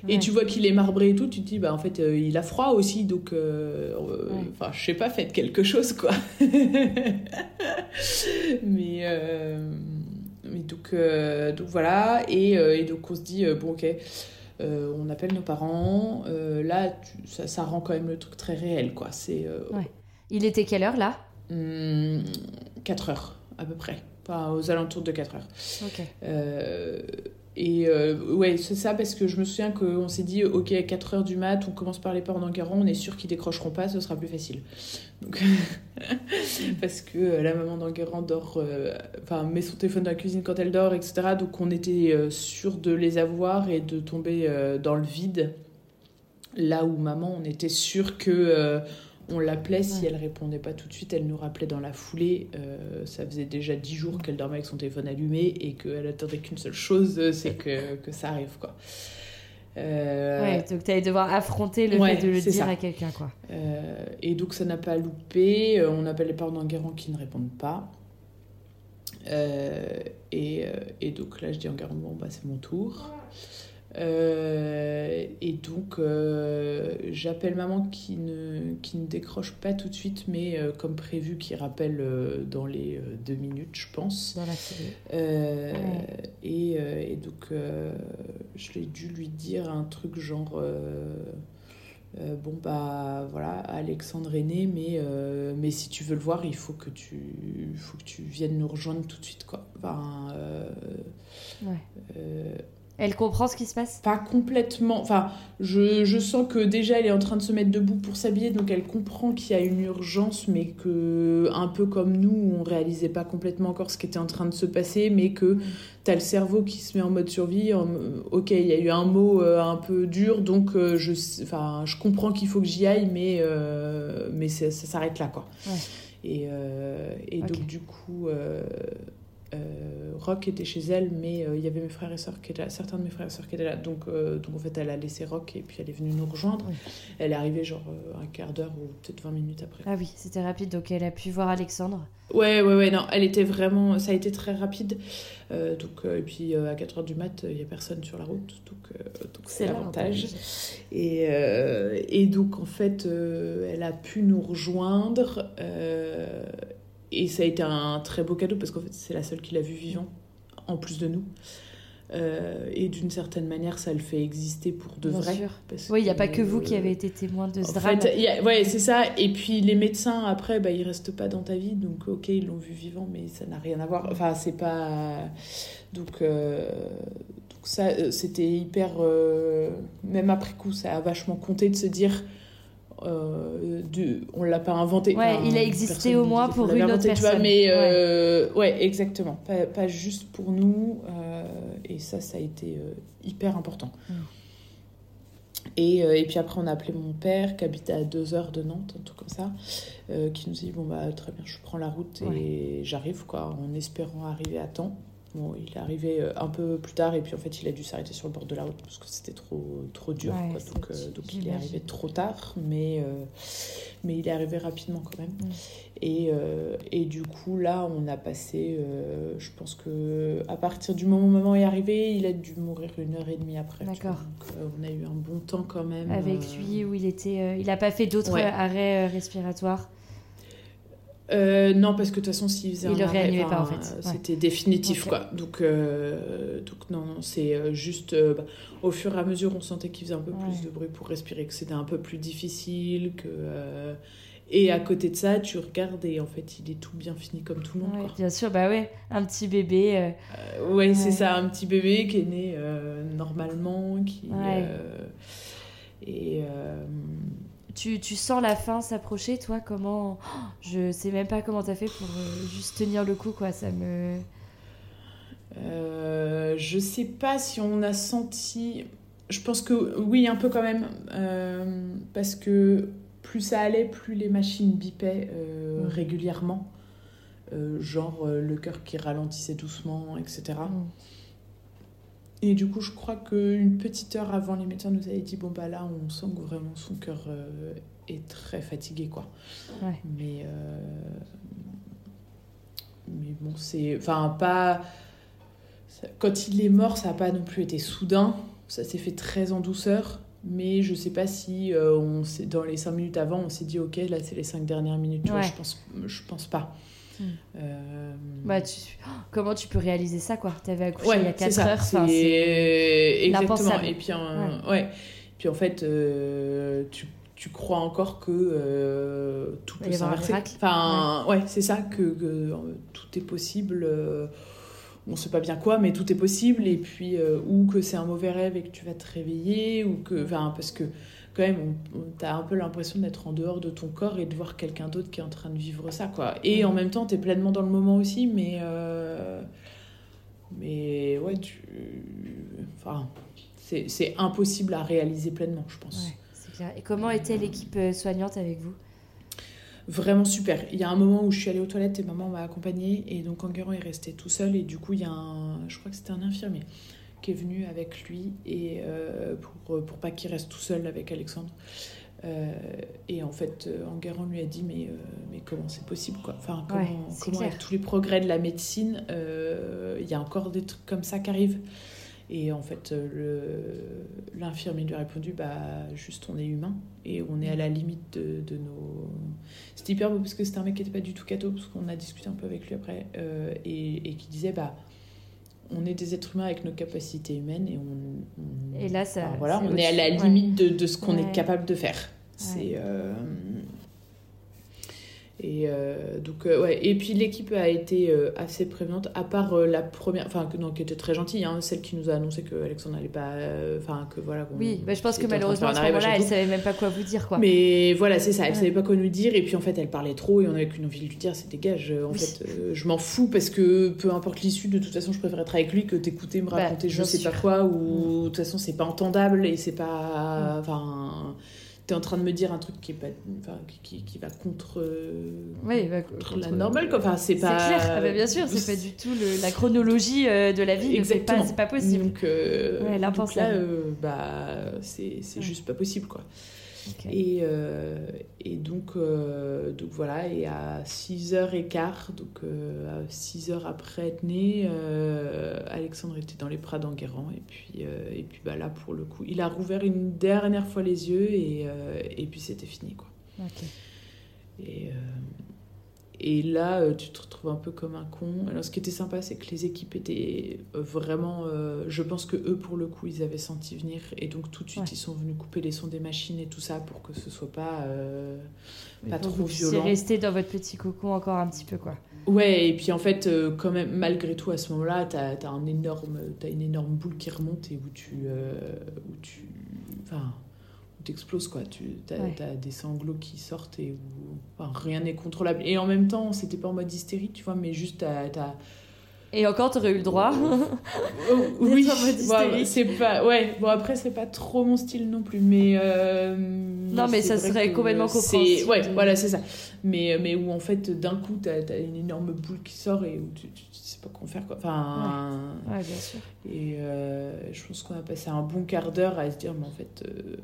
Et tu vois qu'il est marbré et tout, tu te dis, bah en fait, euh, il a froid aussi, donc, euh, euh, enfin, je sais pas, faites quelque chose, quoi. [LAUGHS] mais, mais donc, donc voilà, et, et, donc on se dit, bon, ok, on appelle nos parents, là, ça, ça, rend quand même le truc très réel, quoi. C'est. Il était quelle heure là? 4 hmm, heures, à peu près. Enfin, aux alentours de 4 heures. Ok. Et euh, ouais, c'est ça, parce que je me souviens qu'on s'est dit, ok, à 4 heures du mat, on commence par les parents d'Enguerrand, on est sûr qu'ils décrocheront pas, ce sera plus facile. [LAUGHS] Parce que euh, la maman d'Enguerrand dort, euh, enfin, met son téléphone dans la cuisine quand elle dort, etc. Donc on était sûr de les avoir et de tomber dans le vide. Là où maman, on était sûr que on l'appelait, si elle répondait pas tout de suite, elle nous rappelait dans la foulée. Euh, ça faisait déjà dix jours qu'elle dormait avec son téléphone allumé et qu'elle attendait qu'une seule chose, c'est que, que, ça arrive, quoi. Euh... Ouais, donc tu allais devoir affronter le fait de le dire à quelqu'un, quoi. Euh, et donc ça n'a pas loupé. Euh, on appelle les parents d'Enguerrand qui ne répondent pas. Et, et, donc là, je dis Enguerrand, bon, bah, c'est mon tour. Euh, et donc, euh, j'appelle maman qui ne, qui ne décroche pas tout de suite, mais euh, comme prévu, qui rappelle dans les deux minutes, je pense. Dans la série. Et, et, donc, je l'ai dû lui dire un truc genre. bon bah voilà Alexandre est né mais, mais si tu veux le voir il faut que tu faut que tu viennes nous rejoindre tout de suite quoi enfin, ouais. Elle comprend ce qui se passe? Pas complètement. Enfin, je, je, sens que déjà elle est en train de se mettre debout pour s'habiller, donc elle comprend qu'il y a une urgence, mais que, un peu comme nous, on réalisait pas complètement encore ce qui était en train de se passer, mais que mm. tu as le cerveau qui se met en mode survie. ok, il y a eu un mot euh, un peu dur, donc euh, je, enfin, je comprends qu'il faut que j'y aille, mais, euh, mais ça, s'arrête là, quoi. Et, et donc, du coup euh, Rock était chez elle, mais euh, il y avait mes frères et sœurs qui étaient là, certains de mes frères et sœurs qui étaient là. Donc, euh, donc en fait, elle a laissé Rock et puis elle est venue nous rejoindre. Elle est arrivée genre un quart d'heure ou peut-être 20 minutes après. Ah oui, c'était rapide, donc elle a pu voir Alexandre. Ouais, ouais, ouais, non, elle était vraiment. Ça a été très rapide. donc, et puis à 4 heures du mat, il n'y a personne sur la route. Donc, donc c'est l'avantage. Et, et donc en fait, elle a pu nous rejoindre et ça a été un très beau cadeau parce qu'en fait, c'est la seule qui l'a vu vivant, en plus de nous. Euh, et d'une certaine manière, ça le fait exister pour de vrai. oui, il n'y a pas que vous qui avez été témoin de ce drame. Oui, c'est ça. Et puis les médecins, après, bah, ils restent pas dans ta vie. Donc, ok, ils l'ont vu vivant, mais ça n'a rien à voir. Enfin, c'est pas. Donc, euh, donc ça, euh, c'était hyper. Même après coup, ça a vachement compté de se dire euh, de, on l'a pas inventé. Ouais, Enfin, il a existé au moins pour une autre inventé, tu vois, personne. mais euh, ouais. exactement. Pas, pas juste pour nous. euh, et ça, ça a été euh, hyper important. Mm. Et, et puis après, on a appelé mon père qui habite à deux heures de Nantes, un truc comme ça, qui nous dit bon bah très bien, je prends la route et j'arrive quoi, en espérant arriver à temps. Bon, il est arrivé euh, un peu plus tard et puis en fait il a dû s'arrêter sur le bord de la route parce que c'était trop trop dur. Ouais, quoi. c'est- Donc, euh, donc il est arrivé trop tard, mais euh, mais il est arrivé rapidement quand même. Mm. Et, euh, et du coup là on a passé, je pense que à partir du moment où maman est arrivée, il a dû mourir une heure et demie après. D'accord. Donc on a eu un bon temps quand même. Avec lui, où il était. il a pas fait d'autres Ouais. arrêts respiratoires. Euh, non, parce que de toute façon, s'il faisait Il un arrêt, pas, en fait. Ouais. C'était définitif, quoi. Donc, euh, donc non, non, c'est euh, juste... euh, bah, au fur et à mesure, on sentait qu'il faisait un peu Ouais. plus de bruit pour respirer, que c'était un peu plus difficile, que... Et à côté de ça, tu regardes et en fait, il est tout bien fini comme tout le monde, Ouais, quoi. bien sûr, bah ouais, un petit bébé. ouais, c'est ça, un petit bébé qui est né normalement, qui... Et... Tu, tu sens la fin s'approcher, toi Comment Oh, [GASPS] Je sais même pas comment t'as fait pour euh, juste tenir le coup, quoi. Ça me. Euh, je sais pas si on a senti. Je pense que oui, un peu quand même. euh, parce que plus ça allait, plus les machines bipaient Mm. régulièrement. Genre le cœur qui ralentissait doucement, etc. Et du coup, je crois qu'une petite heure avant, les médecins nous avaient dit bon, bah là, on sent que vraiment son cœur euh, est très fatigué, quoi. Ouais. Mais. euh, Mais bon, c'est. Enfin, pas. Quand il est mort, ça n'a pas non plus été soudain. Ça s'est fait très en douceur. Mais je sais pas si euh, on dans les cinq minutes avant, on s'est dit ok, là c'est les cinq dernières minutes. Tu vois, Ouais. je pense, je pense pas. Mm. Euh, Bah, tu... oh, Comment tu peux réaliser ça, quoi? T'avais accouché Ouais, il y a c'est 4 ça. heures. enfin, exactement. Et puis, en- ouais. Puis en fait, euh, tu, tu crois encore que euh, tout peut s'inverser. Enfin, ouais, c'est ça que, que, tout est possible. on sait pas bien quoi, mais tout est possible. Et puis, euh, ou que c'est un mauvais rêve et que tu vas te réveiller, ou que, enfin, parce que quand même, on- t'as un peu l'impression d'être en dehors de ton corps et de voir quelqu'un d'autre qui est en train de vivre ça, quoi. Et en même temps, t'es pleinement dans le moment aussi, mais. euh, mais ouais, tu. Enfin, c'est impossible à réaliser pleinement, je pense. Ouais, c'est clair. Et comment était l'équipe euh, soignante avec vous? Vraiment super. Il y a un moment où je suis allée aux toilettes et maman m'a accompagnée et donc Enguerrand est resté tout seul et du coup il y a un, je crois que c'était un infirmier qui est venu avec lui et euh, pour pour pas qu'il reste tout seul avec Alexandre. Euh, et en fait, euh, Enguerrand lui a dit mais euh, mais comment c'est possible quoi Enfin comment, Ouais, avec tous les progrès de la médecine, euh, il y a encore des trucs comme ça qui arrivent. Et en fait, euh, l'infirmier lui a répondu bah juste on est humain et on est à la limite de, de nos. C'était hyper beau parce que c'était un mec qui était pas du tout catho parce qu'on a discuté un peu avec lui après euh, et, et qui disait bah on est des êtres humains avec nos capacités humaines et on. on- Et là, ça. enfin, voilà, c'est on est à la. Ouais. limite de, de ce qu'on Ouais. est capable de faire. C'est. euh, Et euh, donc, euh, ouais. Et puis l'équipe a été euh, assez prévenante, à part la première, enfin, que, non, qui était très gentille, hein, celle qui nous a annoncé que Alexandre n'allait pas. Enfin, que voilà. Oui, bah, je pense que malheureusement, à ce moment-là, elle savait même pas quoi vous dire, quoi. Mais voilà, c'est ça, elle Ouais. savait pas quoi nous dire, et puis en fait, elle parlait trop, et on avait qu'une envie de lui dire, c'est dégage, en Oui. fait, je m'en fous, parce que peu importe l'issue, de toute façon, je préfère être avec lui que t'écouter, me Bah, raconter je bien sais sûr. pas quoi, ou de toute façon, c'est pas entendable, et c'est pas. Enfin. T'es en train de me dire un truc qui est pas. Enfin, qui, qui, va contre. euh, Oui, bah, contre contre- la normale, quoi. Enfin, c'est C'est pas. clair, ah bah, bien sûr, c'est pas du tout le- la chronologie euh, de la vie, fait pas, Exactement. c'est pas possible. Donc, euh, Ouais, donc là, euh, bah, c'est c'est Ouais. juste pas possible, quoi. Et, euh, et donc, euh, donc voilà, et à 6h15, donc euh, à 6h après être né, euh, Alexandre était dans les bras d'Enguerrand. Et puis, euh, et puis bah, là, pour le coup, il a rouvert une dernière fois les yeux et, euh, et puis c'était fini. Quoi. Et, euh, et là, euh, tu te retrouves un peu comme un con. Alors, ce qui était sympa, c'est que les équipes étaient euh, vraiment. euh, je pense que eux, pour le coup, ils avaient senti venir. Et donc, tout de suite, Ouais. ils sont venus couper les sons des machines et tout ça pour que ce soit pas, euh, pas trop vous violent. rester dans votre petit cocon encore un petit peu, quoi. Ouais, et puis en fait, quand même, malgré tout, à ce moment-là, t'as as un énorme, as une énorme boule qui remonte et où tu. euh, où tu enfin. T'exploses quoi. Tu as, Ouais. des sanglots qui sortent et où enfin, rien n'est contrôlable. Et en même temps, c'était pas en mode hystérie, tu vois, mais juste t'as. Et encore, t'aurais eu le droit. Oh, [LAUGHS] oui, en mode ouais, hystérique. c'est pas. Ouais, bon après, c'est pas trop mon style non plus, mais. euh, Non, mais ça serait complètement compréhensible Ouais, voilà, c'est ça. Mais, mais où en fait, d'un coup, t'as as une énorme boule qui sort et où tu, tu, tu sais pas quoi faire, quoi. Enfin. ouais, bien sûr. Et euh, je pense qu'on a passé un bon quart d'heure à se dire, mais en fait, euh,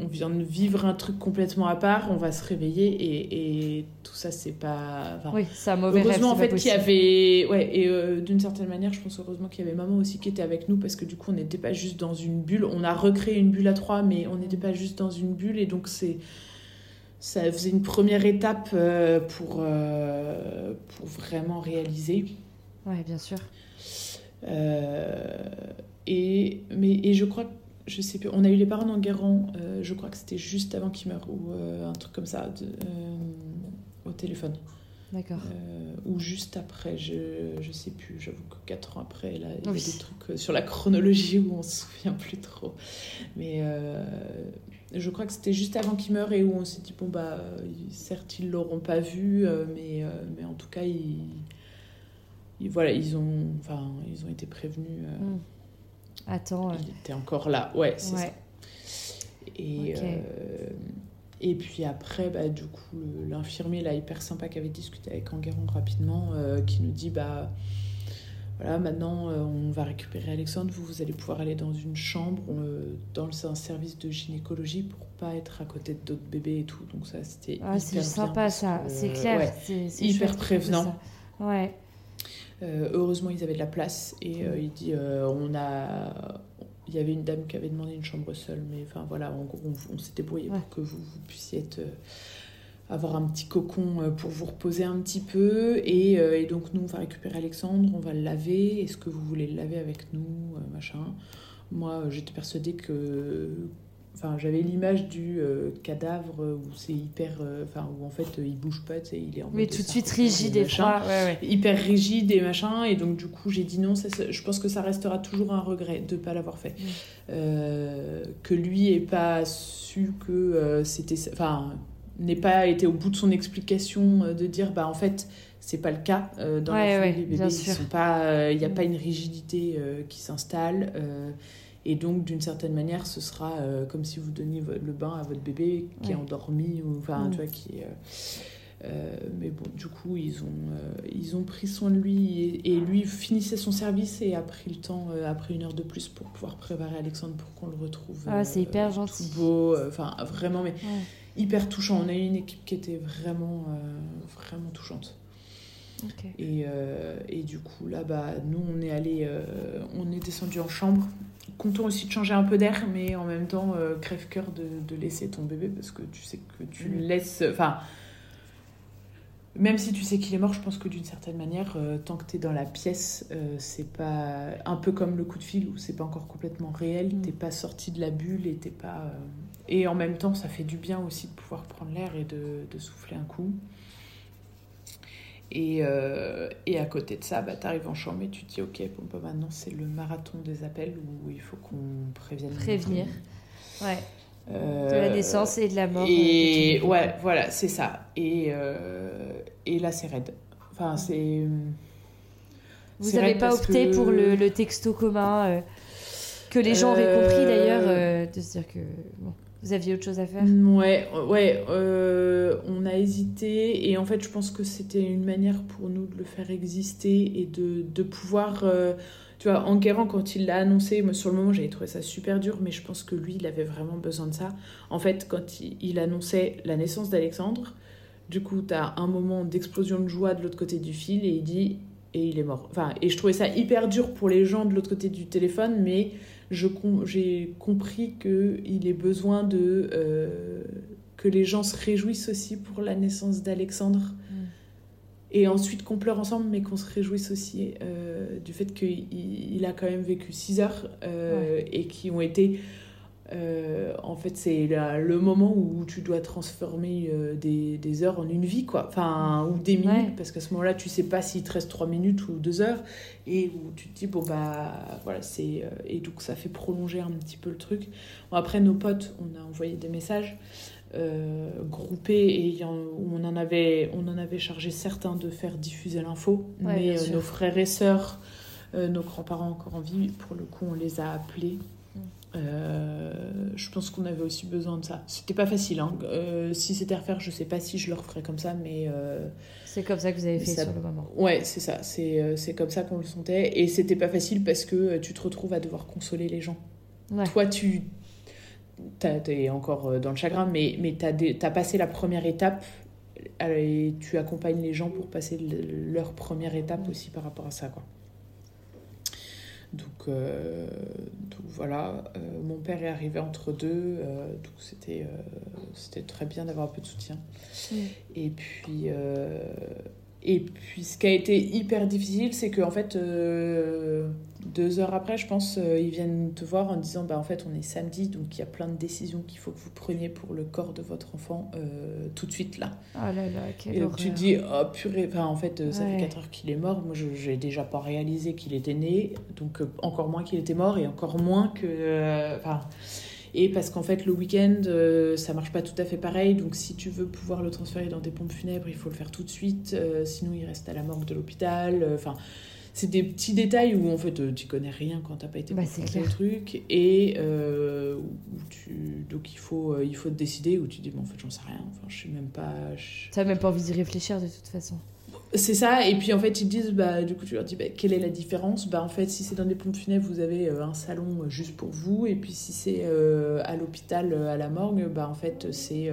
on vient de vivre un truc complètement à part, on va se réveiller et, et tout ça, c'est pas. enfin, Oui, c'est un mauvais rêve. Heureusement, en c'est fait, qu'il y avait. Ouais, et euh, d'une certaine manière, je pense heureusement qu'il y avait maman aussi qui était avec nous parce que du coup, on n'était pas juste dans une bulle. On a recréé une bulle à trois, mais on n'était pas juste dans une bulle et donc c'est. Ça faisait une première étape euh, pour, euh, pour vraiment réaliser. Ouais, bien sûr. Et, mais, et je crois que, je sais plus, on a eu les parents d'Enguerrand, euh, je crois que c'était juste avant qu'il meure, ou euh, un truc comme ça, de- euh, au téléphone. D'accord. Euh, ou juste après, je, je sais plus, j'avoue que 4 ans après, là, il y a des trucs sur la chronologie où on se souvient plus trop. Mais je crois que c'était juste avant qu'il meure et où on s'est dit, bon, bah, ils- certes, ils l'auront pas vu, mais, mais en tout cas, ils, ils- voilà, ils ont, enfin, ils ont été prévenus. Mm. Attends. euh, il était encore là, ouais, c'est Ouais. ça. Et, euh, et puis après, bah, du coup, l'infirmier là, hyper sympa qui avait discuté avec Enguerrand rapidement, euh, qui nous dit bah voilà, maintenant euh, on va récupérer Alexandre, vous, vous allez pouvoir aller dans une chambre, euh, dans le un service de gynécologie pour pas être à côté d'autres bébés et tout. Donc ça, c'était Ah, hyper c'est sympa ça, c'est clair. ouais. c'est- hyper prévenant. Ouais. Euh, heureusement, ils avaient de la place et euh, il dit euh, on a. Il y avait une dame qui avait demandé une chambre seule, mais enfin voilà, en gros, on, on s'est débrouillé Ouais. pour que vous, vous puissiez être, euh, avoir un petit cocon euh, pour vous reposer un petit peu. Et, euh, et donc, nous, on va récupérer Alexandre, on va le laver. Est-ce que vous voulez le laver avec nous Machin? Moi, j'étais persuadée que. Enfin, j'avais l'image du euh, cadavre où c'est hyper. euh, Enfin, où en fait, euh, il bouge pas, tu sais, il est en Mais tout de suite rigide et machin froid. Ouais, ouais. hyper rigide et machin et donc du coup j'ai dit non ça, ça- je pense que ça restera toujours un regret de pas l'avoir fait Mm. Que lui ait pas su que c'était enfin n'ait pas été au bout de son explication de dire bah en fait c'est pas le cas euh, dans Ouais, la famille ouais, les bébés euh, il n'y a pas une rigidité euh, qui s'installe et donc d'une certaine manière ce sera euh, comme si vous donniez le bain à votre bébé qui est endormi ou enfin Mm. tu vois qui est euh, euh, mais bon, du coup, ils ont, euh, ils ont pris soin de lui et, et lui finissait son service et a pris le temps, euh, après une heure de plus, pour pouvoir préparer Alexandre pour qu'on le retrouve. Ah, c'est hyper gentil. Tout beau, enfin vraiment, mais Ouais. hyper touchant. On a eu une équipe qui était vraiment, vraiment touchante. Et, et du coup, là, bah, nous, on est allé, on est descendu en chambre. Content aussi de changer un peu d'air, mais en même temps, euh, crève-cœur de, de laisser ton bébé parce que tu sais que tu le laisses. Enfin, même si tu sais qu'il est mort, je pense que d'une certaine manière, euh, tant que tu es dans la pièce, euh, c'est pas un peu comme le coup de fil où c'est pas encore complètement réel, Mm. t'es pas sorti de la bulle et t'es pas. Et en même temps, ça fait du bien aussi de pouvoir prendre l'air et de, de souffler un coup. Et, euh, et à côté de ça, bah, tu arrives en chambre et tu te dis, ok, bon, bah, maintenant c'est le marathon des appels où il faut qu'on prévienne. Prévenir. Ouais. Euh, De la naissance et de la mort. Et euh, ton ouais, voilà, c'est ça. Et, euh, et là, c'est raide. Enfin, c'est. Vous n'avez pas opté que- pour le, le texto commun que les gens auraient compris d'ailleurs, de se dire que bon, vous aviez autre chose à faire? Ouais, ouais, euh, on a hésité et en fait je pense que c'était une manière pour nous de le faire exister et de, de pouvoir, euh, tu vois, Enguerrand quand il l'a annoncé, sur le moment j'avais trouvé ça super dur mais je pense que lui il avait vraiment besoin de ça. En fait quand il, il annonçait la naissance d'Alexandre, du coup t'as un moment d'explosion de joie de l'autre côté du fil et il dit et il est mort. Enfin, et je trouvais ça hyper dur pour les gens de l'autre côté du téléphone mais je j'ai compris qu'il ait besoin de euh, que les gens se réjouissent aussi pour la naissance d'Alexandre. Et ensuite qu'on pleure ensemble mais qu'on se réjouisse aussi euh, du fait qu'il il a quand même vécu 6 heures euh, et qui ont été euh, en fait, c'est le moment où tu dois transformer euh, des, des, heures en une vie, quoi. Enfin, ou des minutes, parce qu'à ce moment-là, tu sais pas s'il te reste trois minutes ou deux heures, et où tu te dis, bon, bah, voilà, c'est. Euh, et donc, ça fait prolonger un petit peu le truc. Bon, après, nos potes, on a envoyé des messages groupés, et on, en avait, on en avait chargé certains de faire diffuser l'info, mais nos frères et sœurs, nos grands-parents encore en vie, pour le coup, on les a appelés euh, je pense qu'on avait aussi besoin de ça. C'était pas facile. Hein. Euh, si c'était à refaire, je sais pas si je le referais comme ça, mais. Euh, c'est comme ça que vous avez fait sur le moment. Ouais, c'est ça. C'est comme ça qu'on le sentait. Et c'était pas facile parce que tu te retrouves à devoir consoler les gens. Toi, tu. T'es encore dans le chagrin, mais, mais t'as as passé la première étape et tu accompagnes les gens pour passer leur première étape aussi par rapport à ça, quoi. Donc, euh, donc voilà, euh, mon père est arrivé entre deux, euh, donc c'était c'était très bien d'avoir un peu de soutien. Et puis et puis, ce qui a été hyper difficile, c'est qu'en fait, euh, deux heures après, je pense, euh, ils viennent te voir en disant bah, en fait, on est samedi, donc il y a plein de décisions qu'il faut que vous preniez pour le corps de votre enfant euh, tout de suite là. Oh là là, quelle Et donc, tu dis oh purée, enfin, en fait, ça fait quatre heures qu'il est mort. Moi, je n'ai déjà pas réalisé qu'il était né, donc encore moins qu'il était mort, et encore moins que. Enfin et parce qu'en fait, le week-end, euh, ça marche pas tout à fait pareil. Donc, si tu veux pouvoir le transférer dans des pompes funèbres, il faut le faire tout de suite. Euh, sinon, il reste à la morgue de l'hôpital. Euh, enfin. c'est des petits détails où en fait tu connais rien quand t'as pas été bah, c'est le truc et où tu donc il faut il faut te décider où tu dis bon en fait j'en sais rien enfin je sais même pas t'as même pas envie d'y réfléchir de toute façon c'est ça, et puis en fait ils disent, bah, du coup tu leur dis, bah, quelle est la différence? Bah en fait si c'est dans des pompes funèbres, vous avez euh, un salon euh, juste pour vous, et puis si c'est euh, à l'hôpital, à la morgue, bah en fait c'est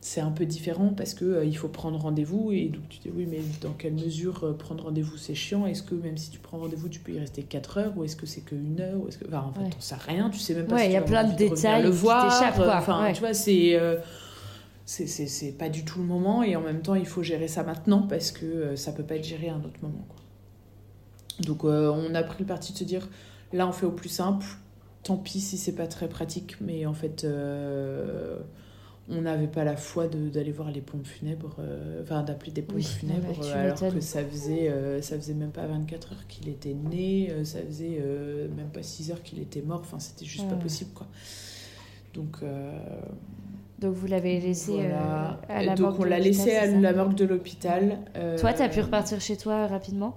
c'est un peu différent parce que il faut prendre rendez-vous, et donc tu dis, oui mais dans quelle mesure prendre rendez-vous c'est chiant? Est-ce que même si tu prends rendez-vous tu peux y rester 4 heures, ou est-ce que c'est que une heure? Ou est-ce que... Enfin en fait ouais. sais rien, tu sais même pas ouais, si il y a plein de détails le voir, Enfin tu vois, c'est c'est pas du tout le moment et en même temps il faut gérer ça maintenant parce que euh, ça peut pas être géré à un autre moment. Quoi. Donc euh, on a pris le parti de se dire là on fait au plus simple, tant pis si c'est pas très pratique, mais en fait euh, on n'avait pas la foi d'aller voir les pompes funèbres, enfin d'appeler des pompes funèbres alors que ça faisait, ça faisait même pas 24 heures qu'il était né, ça faisait même pas 6 heures qu'il était mort, enfin c'était juste pas possible quoi. Donc donc vous l'avez laissé euh, à la Donc on l'a laissé à la morgue de l'hôpital. Euh, toi, tu as pu repartir chez toi rapidement?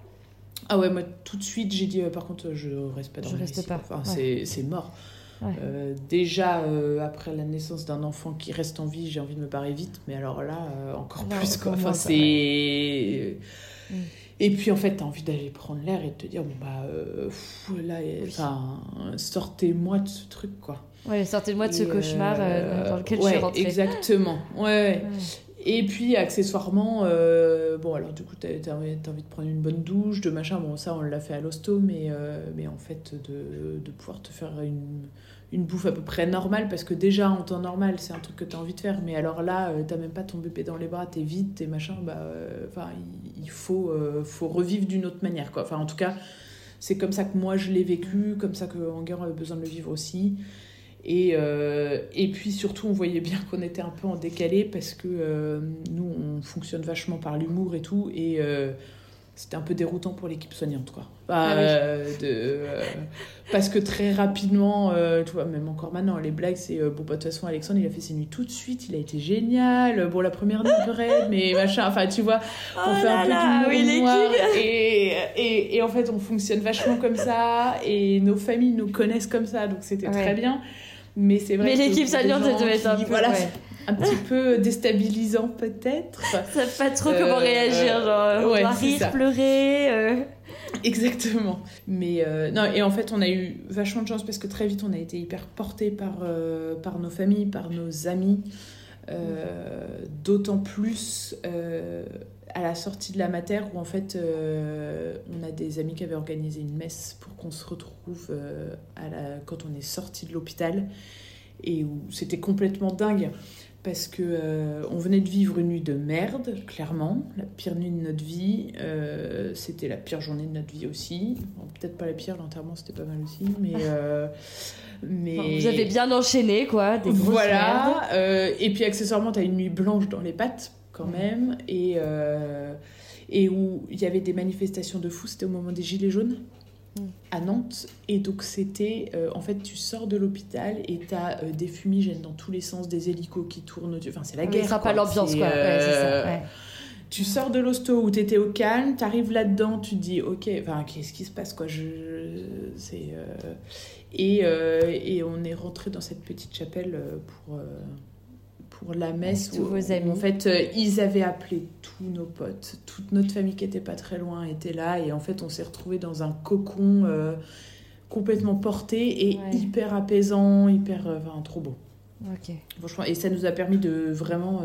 Ah ouais, moi tout de suite j'ai dit euh, par contre je reste pas dans Je reste pas. Enfin, c'est mort. déjà après la naissance d'un enfant qui reste en vie, j'ai envie de me barrer vite, mais alors là encore plus quoi. Enfin c'est mm. Et puis en fait, tu as envie d'aller prendre l'air et de te dire bon bah là, enfin, sortez-moi de ce truc quoi. Ouais, sortez-moi de ce cauchemar euh, dans lequel je suis rentrée. Exactement. Ouais, Et puis, accessoirement, euh, bon, alors du coup, tu as, envie de prendre une bonne douche, de machin. Bon, ça, on l'a fait à l'hosto, mais, euh, mais en fait, de, de, pouvoir te faire une, une bouffe à peu près normale, parce que déjà, en temps normal, c'est un truc que tu as envie de faire. Mais alors là, tu même pas ton bébé dans les bras, tu es vide, t'es machin. Bah, enfin, il, faut, faut revivre d'une autre manière, quoi. Enfin, en tout cas, c'est comme ça que moi, je l'ai vécu, comme ça que Enguerrand avait besoin de le vivre aussi. Et, euh, et puis surtout, on voyait bien qu'on était un peu en décalé parce que euh, nous, on fonctionne vachement par l'humour et tout. Et euh, c'était un peu déroutant pour l'équipe soignante, quoi. Ah de, parce que très rapidement, tu vois, même encore maintenant, les blagues, c'est bon, bah, de toute façon, Alexandre, il a fait ses nuits tout de suite, il a été génial. Bon, la première nuit, peu raide, mais machin. Enfin, tu vois, on oh fait un peu d'humour. Oui, et, et, et, en fait, on fonctionne vachement comme ça. Et nos familles nous connaissent comme ça, donc c'était très bien. Mais c'est vrai. Mais l'équipe soignante, ça devait être un peu. Voilà, un petit peu déstabilisant peut-être. Ça pas trop comment euh, réagir, genre on va rire, pleurer. Euh. Exactement. Mais euh, non, et en fait, on a eu vachement de chance parce que très vite, on a été hyper portés par, par nos familles, par nos amis. D'autant plus à la sortie de la mater où en fait euh, on a des amis qui avaient organisé une messe pour qu'on se retrouve euh, à la, quand on est sorti de l'hôpital et où c'était complètement dingue parce que euh, on venait de vivre une nuit de merde, clairement, la pire nuit de notre vie. Euh, c'était la pire journée de notre vie aussi. Bon, Peut-être pas la pire, l'enterrement c'était pas mal aussi, mais. [LAUGHS] euh, mais... Enfin, vous avez bien enchaîné, quoi, des grosses. Voilà, et puis accessoirement, t'as une nuit blanche dans les pattes quand même, et, et où il y avait des manifestations de fous, c'était au moment des Gilets jaunes À Nantes, et donc c'était, euh, en fait, tu sors de l'hôpital et t'as euh, des fumigènes dans tous les sens, des hélicos qui tournent, enfin c'est la guerre. sympa quoi. l'ambiance, quoi. Ouais, c'est ça, ouais. Tu sors de l'hosto où t'étais au calme, t'arrives là-dedans, tu te dis ok, enfin qu'est-ce qui se passe quoi? Je, c'est euh, et, euh, et on est rentré dans cette petite chapelle pour pour la messe tous où- vos amis. en fait euh, ils avaient appelé tous nos potes, toute notre famille qui était pas très loin était là et en fait on s'est retrouvé dans un cocon euh, complètement porté et Ouais. hyper apaisant, hyper euh, enfin trop beau. Ok. Franchement, et ça nous a permis de vraiment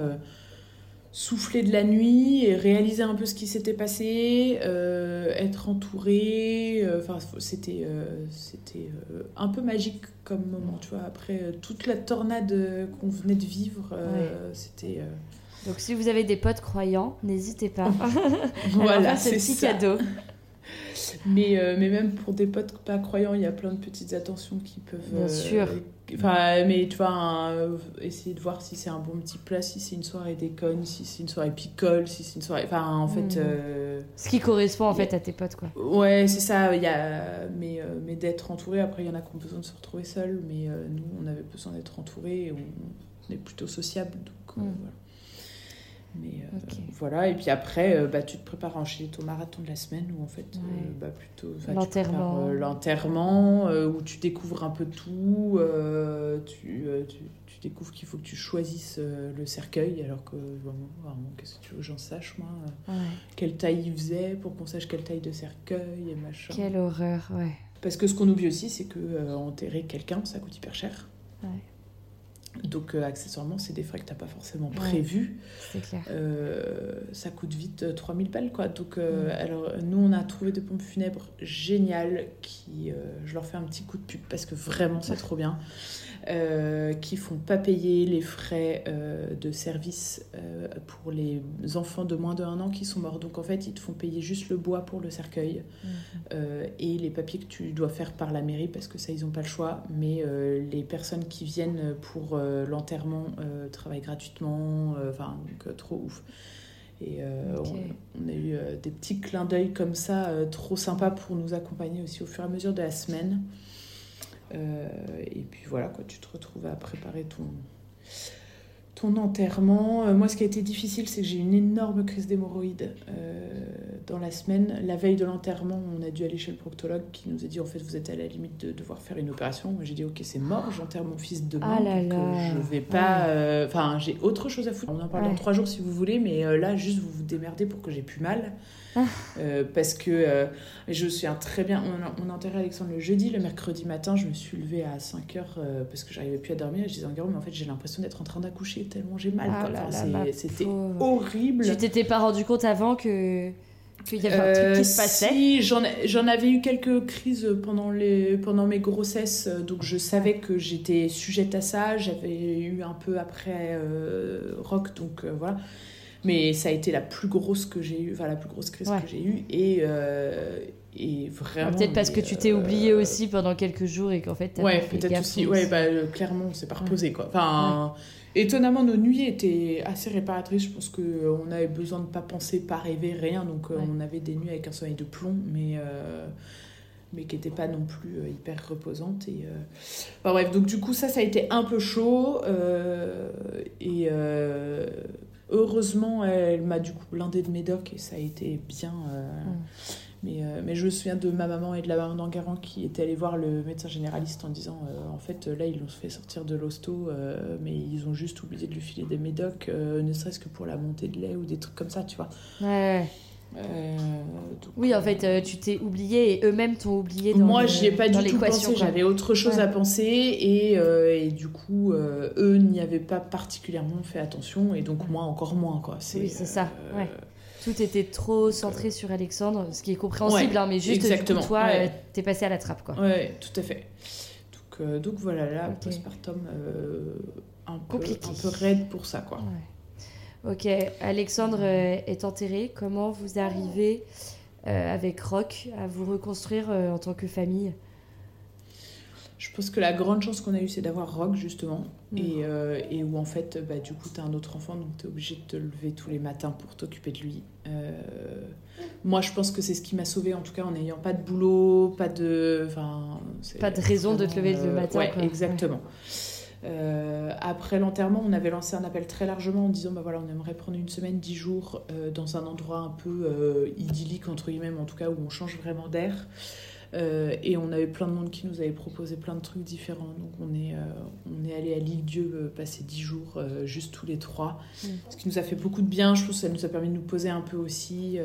souffler de la nuit et réaliser un peu ce qui s'était passé, euh, être entouré. euh, Enfin, c'était euh, c'était un peu magique comme moment, tu vois. Après toute la tornade qu'on venait de vivre, c'était Donc si vous avez des potes croyants, n'hésitez pas. [LAUGHS] [LAUGHS] voilà, Alors, ce c'est petit ça. cadeau. Mais, euh, mais même pour des potes pas croyants, il y a plein de petites attentions qui peuvent. Bien euh, sûr. Enfin, mais tu vois, un- essayer de voir si c'est un bon petit plat, si c'est une soirée déconne, si c'est une soirée picole, si c'est une soirée. Enfin, en fait. Euh, Ce qui correspond en fait à tes potes, quoi. Ouais, c'est ça. Y a... Mais, euh, mais d'être entouré, après, il y en a qui ont besoin de se retrouver seuls, mais euh, nous, on avait besoin d'être entouré et on, on est plutôt sociable, donc euh, Mm. voilà. Mais euh, voilà, et puis après, euh, bah, tu te prépares à enchaîner ton marathon de la semaine où en fait, euh, bah, plutôt. L'enterrement. L'enterrement, où tu découvres un peu tout, tu, tu, tu découvres qu'il faut que tu choisisses le cercueil, alors que qu'est-ce que tu veux que j'en sache, moi Ouais. Quelle taille il faisait pour qu'on sache quelle taille de cercueil et machin. Quelle horreur, ouais. Parce que ce qu'on oublie aussi, c'est que enterrer quelqu'un, ça coûte hyper cher. Ouais. Donc, euh, accessoirement, c'est des frais que t'as pas forcément prévus. C'est clair. Euh, ça coûte vite euh, 3000 balles, quoi. Donc, euh, alors, nous, on a trouvé des pompes funèbres géniales qui... euh, je leur fais un petit coup de pub parce que vraiment, c'est trop bien. Euh, qui font pas payer les frais euh, de service euh, pour les enfants de moins de 1 an qui sont morts. Donc, en fait, ils te font payer juste le bois pour le cercueil. Mhm. Euh, et les papiers que tu dois faire par la mairie parce que ça ils n'ont pas le choix mais les personnes qui viennent pour l'enterrement travaillent gratuitement enfin donc trop ouf et euh, on, on a eu euh, des petits clins d'œil comme ça euh, trop sympas pour nous accompagner aussi au fur et à mesure de la semaine et puis voilà quoi tu te retrouves à préparer ton ton enterrement. Euh, moi, ce qui a été difficile, c'est que j'ai eu une énorme crise d'hémorroïdes euh, dans la semaine. La veille de l'enterrement, on a dû aller chez le proctologue qui nous a dit en fait, vous êtes à la limite de devoir faire une opération. Moi, j'ai dit ok, c'est mort, j'enterre mon fils demain. Ah là donc, euh, là. je vais pas. euh, Enfin, j'ai autre chose à foutre. On en parle Ouais. dans trois jours si vous voulez, mais euh, là, juste vous vous démerdez pour que j'ai plus mal. Euh, parce que euh, je me souviens très bien, on a, on a enterré Alexandre le jeudi, le mercredi matin, je me suis levée à 5 heures euh, parce que j'arrivais plus à dormir. Et je disais en mais en fait, j'ai l'impression d'être en train d'accoucher tellement j'ai mal. Ah Enfin, C'était horrible. Tu t'étais pas rendu compte avant que qu'il y avait un truc qui se passait? si, j'en avais eu quelques crises pendant, les, pendant mes grossesses, donc je savais que j'étais sujette à ça. J'avais eu un peu après rock, donc voilà. Mais ça a été la plus grosse que j'ai eue, enfin la plus grosse crise Ouais. que j'ai eue. Et, euh, et vraiment. Peut-être parce que tu t'es euh, oublié aussi pendant quelques jours et qu'en fait t'as Ouais, peut-être aussi. Ouais, bah, euh, clairement, on s'est pas reposé, quoi. Enfin, étonnamment, nos nuits étaient assez réparatrices. Je pense qu'on avait besoin de pas penser, pas rêver, rien. Donc, euh, Ouais. on avait des nuits avec un sommeil de plomb, mais, euh, mais qui n'étaient pas non plus hyper reposantes. Et, enfin, bref, donc du coup, ça, ça a été un peu chaud. et heureusement, elle m'a du coup blindé de médoc et ça a été bien. euh, mais, euh, mais je me souviens de ma maman et de la maman d'Enguerrand qui étaient allés voir le médecin généraliste en disant euh, en fait là ils l'ont fait sortir de l'hosto mais ils ont juste oublié de lui filer des médocs ne serait-ce que pour la montée de lait ou des trucs comme ça tu vois Ouais, donc, Oui, en euh, fait, euh, tu t'es oublié et eux-mêmes t'ont oublié dans moi j'y ai pas du tout pensé j'avais autre chose Ouais. à penser et, euh, et du coup euh, eux n'y avaient pas particulièrement fait attention et donc moi encore moins quoi Oui, c'est ça, euh, ouais. Tout était trop centré sur Alexandre, ce qui est compréhensible, Ouais, hein, mais juste du exactement, coup, toi, ouais. euh, t'es passé à la trappe, quoi. Ouais, tout à fait. Donc, voilà, là, Ok. postpartum, euh, un, peu, Compliqué. un peu raide pour ça, quoi. Ok, Alexandre euh, est enterré. Comment vous arrivez euh, avec Rock à vous reconstruire euh, en tant que famille? Je pense que la grande chance qu'on a eue, c'est d'avoir Rock, justement. Mm. Et, euh, et où, en fait, bah, du coup, tu as un autre enfant, donc tu es obligé de te lever tous les matins pour t'occuper de lui. Moi, je pense que c'est ce qui m'a sauvée, en tout cas, en n'ayant pas de boulot, pas de... Pas de raison de te lever le matin, Ouais, quoi. exactement. Euh, après l'enterrement, on avait lancé un appel très largement en disant bah voilà, on aimerait prendre une semaine, dix jours euh, dans un endroit un peu euh, idyllique, entre guillemets, en tout cas où on change vraiment d'air. Et on avait plein de monde qui nous avait proposé plein de trucs différents. Donc on est, on est allé à l'île Dieu passer dix jours, juste tous les trois. Mm. Ce qui nous a fait beaucoup de bien. Je trouve que ça nous a permis de nous poser un peu aussi.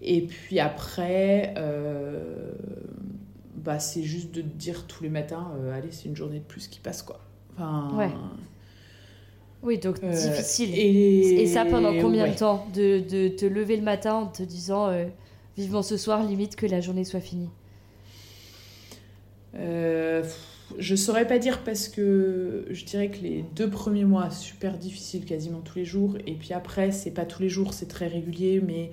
et puis après, bah, c'est juste de te dire tous les matins, euh, allez, c'est une journée de plus qui passe, quoi. Enfin, Ouais. Oui, donc euh, difficile. Et, Et ça pendant combien ouais. de temps de, de te lever le matin en te disant euh, vivement ce soir, limite que la journée soit finie? Euh, je saurais pas dire parce que je dirais que les deux premiers mois super difficiles quasiment tous les jours et puis après c'est pas tous les jours c'est très régulier mais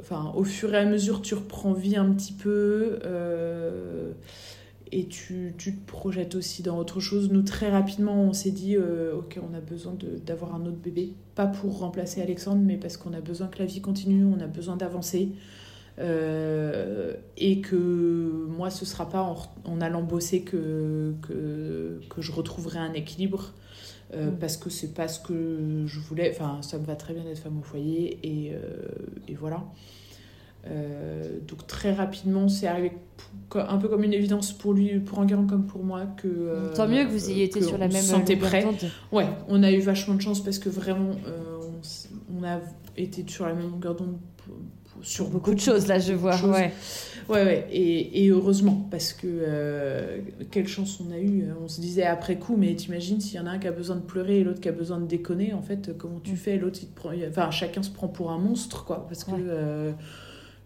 enfin au fur et à mesure tu reprends vie un petit peu euh, et tu, tu te projettes aussi dans autre chose. Nous très rapidement on s'est dit euh, ok on a besoin d'avoir un autre bébé. Pas pour remplacer Alexandre mais parce qu'on a besoin que la vie continue on a besoin d'avancer. Euh, et que moi, ce sera pas en, en allant bosser que, que, que je retrouverai un équilibre. Euh, Mm. Parce que c'est pas ce que je voulais. Enfin, ça me va très bien d'être femme au foyer. Et, euh, et voilà. Euh, donc, très rapidement, c'est arrivé un peu comme une évidence pour lui, pour Enguerrand comme pour moi. Que, Tant mieux que vous ayez été sur la même longueur prêt. Ouais, on a eu vachement de chance parce que vraiment, on, a été sur la même longueur d'onde sur Beaucoup de choses là, je vois. Ouais. Ouais, ouais, et, et heureusement, parce que euh, quelle chance on a eu. On se disait après coup, mais t'imagines s'il y en a un qui a besoin de pleurer et l'autre qui a besoin de déconner, en fait, comment tu Mm. fais L'autre, il te prend. Enfin, chacun se prend pour un monstre, quoi. Parce que Ouais. euh,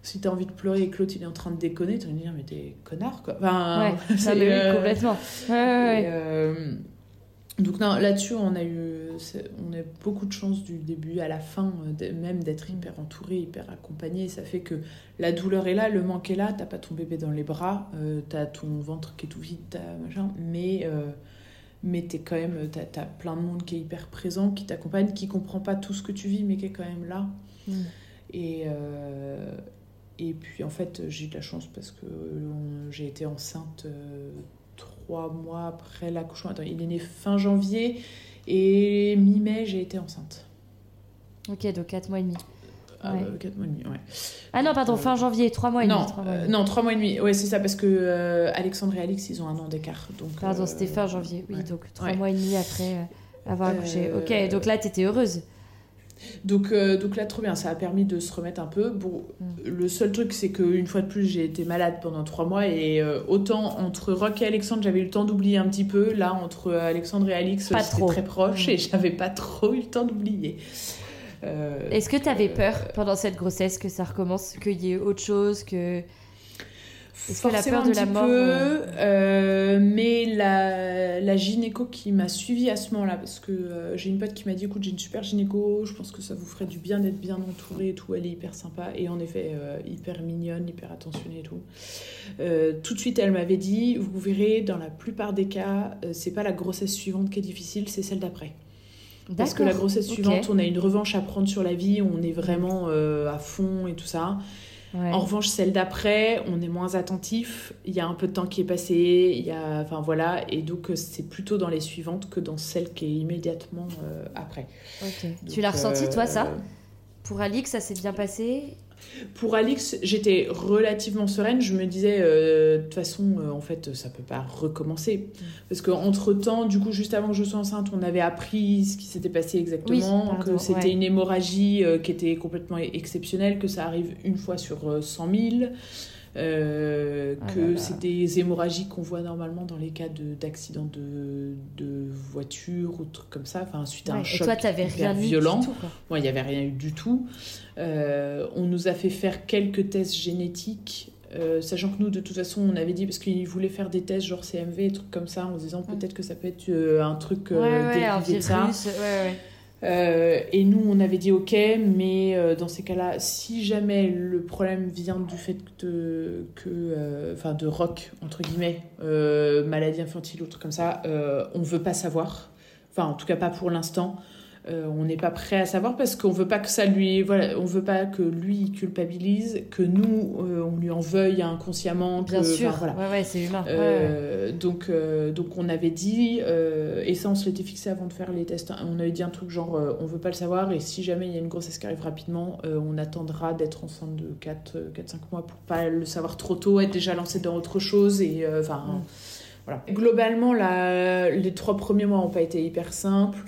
si t'as envie de pleurer et que l'autre il est en train de déconner, tu vas te dire, mais t'es connard, quoi. Enfin, Ouais, [LAUGHS] ça, euh, complètement. Ouais, ouais, et, ouais. Euh, donc là-dessus, on a eu, on a eu beaucoup de chance du début à la fin, euh, même d'être hyper entouré, hyper accompagné. Ça fait que la douleur est là, le manque est là. T'as pas ton bébé dans les bras, euh, t'as ton ventre qui est tout vide, t'as machin, mais euh, mais t'es quand même, t'as, t'as plein de monde qui est hyper présent, qui t'accompagne, qui comprend pas tout ce que tu vis, mais qui est quand même là. Mm. Et, euh, et puis en fait, j'ai eu de la chance parce que on- j'ai été enceinte euh, trois mois après l'accouchement. Attends, il est né fin janvier et mi-mai, j'ai été enceinte. Ok, donc 4 mois et demi. Ah, Ouais. euh, quatre mois et demi, ouais. Ah non, pardon, fin janvier, 3 mois et non, demi. trois mois et euh, demi. non, trois mois et demi. Ouais, c'est ça, parce que euh, Alexandre et Alix, ils ont un an d'écart. Donc, Pardon, euh, c'était fin janvier. Oui, ouais. donc 3 Ouais. mois et demi après euh, avoir accouché. Euh, Ok, donc là, t'étais heureuse. Donc, euh, donc là, trop bien, ça a permis de se remettre un peu. Bon, Mm. le seul truc, c'est qu'une fois de plus, j'ai été malade pendant trois mois. Et euh, autant entre Rock et Alexandre, j'avais eu le temps d'oublier un petit peu. Là, entre Alexandre et Alix, c'était très proche Mm. et j'avais pas trop eu le temps d'oublier. Euh, Est-ce que t'avais euh, peur pendant cette grossesse que ça recommence, qu'il y ait autre chose que... Est-ce que la peur de la mort, peu, euh, euh, mais la, la gynéco qui m'a suivie à ce moment-là, parce que euh, j'ai une pote qui m'a dit écoute, j'ai une super gynéco, je pense que ça vous ferait du bien d'être bien entourée et tout, elle est hyper sympa, et en effet, euh, hyper mignonne, hyper attentionnée et tout. Tout de suite, elle m'avait dit vous verrez, dans la plupart des cas, c'est pas la grossesse suivante qui est difficile, c'est celle d'après. Parce que la grossesse suivante, on a une revanche à prendre sur la vie, on est vraiment euh, à fond et tout ça. Ouais. En revanche, celle d'après, on est moins attentif. Il y a un peu de temps qui est passé. Il y a, enfin voilà, et donc euh, c'est plutôt dans les suivantes que dans celle qui est immédiatement euh, après. Donc, Tu l'as ressenti, toi, ça euh, Pour Alix, ça s'est bien passé Pour Alix, j'étais relativement sereine. Je me disais, euh, de toute façon, euh, en fait, ça peut pas recommencer. Parce qu'entre temps, du coup, juste avant que je sois enceinte, on avait appris ce qui s'était passé exactement, Oui, que c'était ouais. une hémorragie euh, qui était complètement exceptionnelle, que ça arrive une fois sur euh, 100 000. Euh, Ah que c'est des hémorragies qu'on voit normalement dans les cas de- d'accidents de, de voiture ou trucs comme ça, enfin suite à Ouais. un Et choc toi, hyper rien violent. Moi, il n'y avait rien eu du tout. Euh, on nous a fait faire quelques tests génétiques Euh, sachant que nous, de toute façon, on avait dit, parce qu'ils voulaient faire des tests genre CMV, et trucs comme ça, en se disant peut-être que ça peut être un truc ouais, ouais, un dérivé de ça. Euh, et nous, on avait dit ok, mais euh, dans ces cas-là, si jamais le problème vient du fait de, que, euh, enfin, de rock entre guillemets, maladie infantile ou truc comme ça, on veut pas savoir. Enfin, en tout cas pas pour l'instant. Euh, on n'est pas prêt à savoir parce qu'on veut pas que ça lui, voilà, on veut pas que lui il culpabilise, que nous euh, on lui en veuille inconsciemment. Que, Bien sûr. enfin, voilà. Ouais, ouais, c'est humain. Ouais. Euh, donc, donc on avait dit, et ça on se l'était fixé avant de faire les tests, on avait dit un truc genre on veut pas le savoir et si jamais il y a une grossesse qui arrive rapidement, on attendra d'être enceinte de 4-5 mois pour pas le savoir trop tôt, être déjà lancé dans autre chose et enfin Mm. voilà. Globalement la- les trois premiers mois n'ont pas été hyper simples.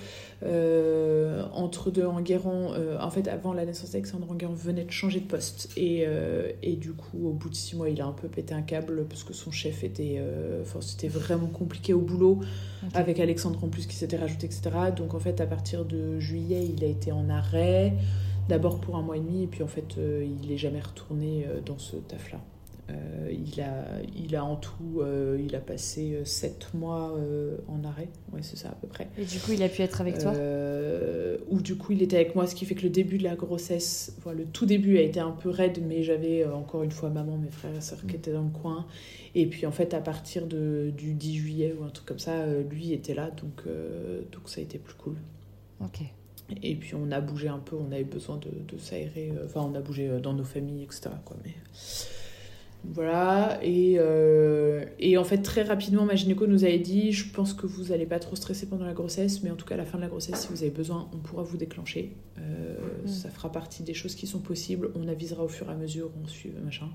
Euh, entre deux Enguerrand, euh, en fait avant la naissance d'Alexandre Enguerrand venait de changer de poste. Et, euh, et du coup au bout de six mois il a un peu pété un câble parce que son chef était enfin c'était vraiment compliqué au boulot avec Alexandre en plus qui s'était rajouté etc donc en fait à partir de juillet il a été en arrêt d'abord pour un mois et demi et puis en fait il est jamais retourné dans ce taf là il, a, il a en tout euh, il a passé euh, sept mois euh, en arrêt ouais c'est ça à peu près Et du coup, il a pu être avec toi? Euh, où du coup il était avec moi, ce qui fait que le début de la grossesse, enfin, le tout début a été un peu raide, mais j'avais euh, encore une fois maman, mes frères et sœurs qui étaient dans le coin. Et puis en fait, à partir de, du 10 juillet ou un truc comme ça, euh, lui était là, donc, euh, donc ça a été plus cool. Ok. Et puis on a bougé un peu, on avait besoin de, de s'aérer, euh, enfin on a bougé euh, dans nos familles, etc. Quoi, mais... Voilà, et, euh, et en fait très rapidement ma gynéco nous avait dit je pense que vous allez pas trop stresser pendant la grossesse, mais en tout cas à la fin de la grossesse si vous avez besoin on pourra vous déclencher. Euh, Mm. Ça fera partie des choses qui sont possibles, on avisera au fur et à mesure, on suit machin.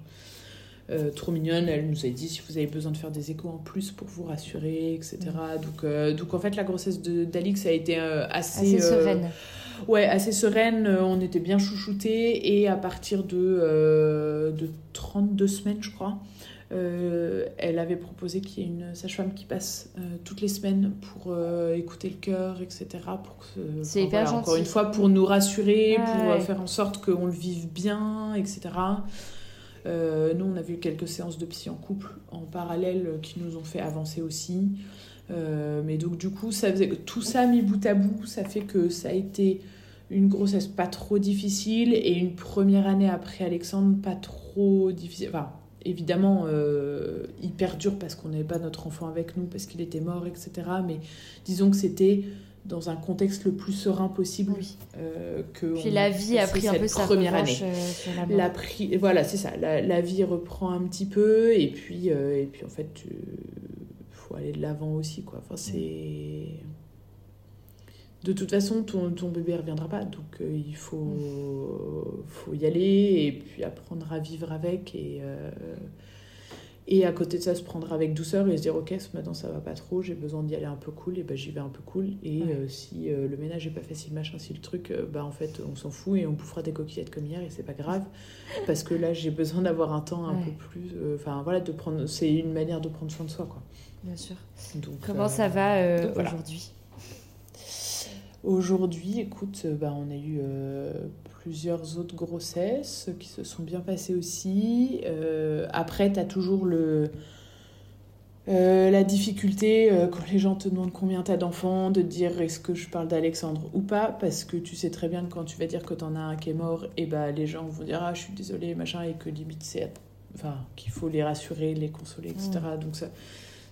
Euh, trop mignonne, elle nous a dit si vous avez besoin de faire des échos en plus pour vous rassurer, etc. Donc, euh, donc en fait la grossesse de- d'Alix a été assez, Assez sereine. Ouais, assez sereine, euh, on était bien chouchoutés et à partir de, euh, de 32 semaines, je crois, euh, elle avait proposé qu'il y ait une sage-femme qui passe euh, toutes les semaines pour euh, écouter le cœur, etc. Pour que, C'est enfin, hyper voilà, Encore une fois, pour nous rassurer, Ouais, pour euh, ouais. faire en sorte qu'on le vive bien, etc. Euh, nous, on a vu quelques séances de psy en couple en parallèle euh, qui nous ont fait avancer aussi. Euh, mais donc, du coup, ça faisait tout ça mis bout à bout, ça fait que ça a été une grossesse pas trop difficile et une première année après Alexandre pas trop difficile. Enfin, évidemment, euh, hyper dur parce qu'on n'avait pas notre enfant avec nous, parce qu'il était mort, etc. Mais disons que c'était dans un contexte le plus serein possible. Oui. euh, que Puis on la vie a pris un peu sa première année. euh, la pri- voilà, c'est ça. La, la vie reprend un petit peu et puis, euh, et puis en fait, tu faut aller de l'avant aussi, quoi. Enfin, c'est... De toute façon, ton, ton bébé reviendra pas, donc euh, il faut, faut y aller et puis apprendre à vivre avec et, euh, et à côté de ça, se prendre avec douceur et se dire ok, ce matin ça va pas trop, j'ai besoin d'y aller un peu cool, et ben j'y vais un peu cool. Et Ouais. euh, si euh, le ménage est pas facile, machin, si le truc, euh, bah en fait on s'en fout et on bouffera des coquillettes comme hier et c'est pas grave [LAUGHS] parce que là j'ai besoin d'avoir un temps un Ouais. peu plus. Enfin voilà, de prendre, c'est une manière de prendre soin de soi quoi. Bien sûr. Donc, Comment euh, ça va euh, donc voilà. aujourd'hui? Aujourd'hui, écoute, euh, bah, on a eu euh, plusieurs autres grossesses qui se sont bien passées aussi. Euh, après, tu as toujours le, euh, la difficulté, quand les gens te demandent combien tu as d'enfants, de dire est-ce que je parle d'Alexandre ou pas, parce que tu sais très bien que quand tu vas dire que tu en as un qui est mort, et bah, les gens vont dire ah, je suis désolée, machin, et que limite, c'est. Enfin, qu'il faut les rassurer, les consoler, etc. Donc, ça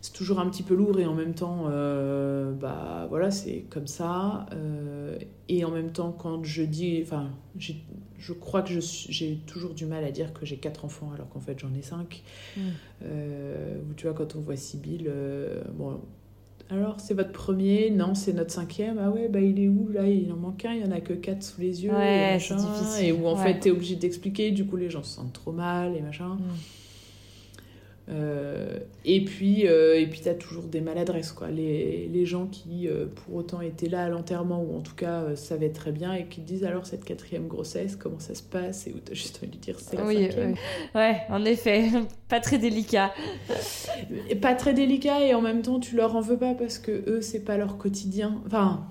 c'est toujours un petit peu lourd et en même temps, euh, bah voilà, c'est comme ça. Euh, et en même temps, quand je dis, enfin, je crois que j'ai toujours du mal à dire que j'ai quatre enfants alors qu'en fait j'en ai cinq. Mm. Euh, ou tu vois, quand on voit Sybille, euh, bon, alors c'est votre premier Non, c'est notre cinquième. Ah ouais, bah il est où là? Il en manque un, il y en a que quatre sous les yeux. Ouais, et machin. difficile. Et où en Ouais. fait t'es obligé d'expliquer, du coup les gens se sentent trop mal et machin. Mm. Euh, et puis, euh, et puis tu as toujours des maladresses, quoi. Les, les gens qui, euh, pour autant, étaient là à l'enterrement, ou en tout cas euh, savaient très bien, et qui te disent alors cette quatrième grossesse, comment ça se passe, et où tu as juste envie de dire c'est la Oui, cinquième. ouais, en effet, [LAUGHS] pas très délicat. Pas très délicat, et en même temps, tu leur en veux pas parce que eux, c'est pas leur quotidien. Enfin.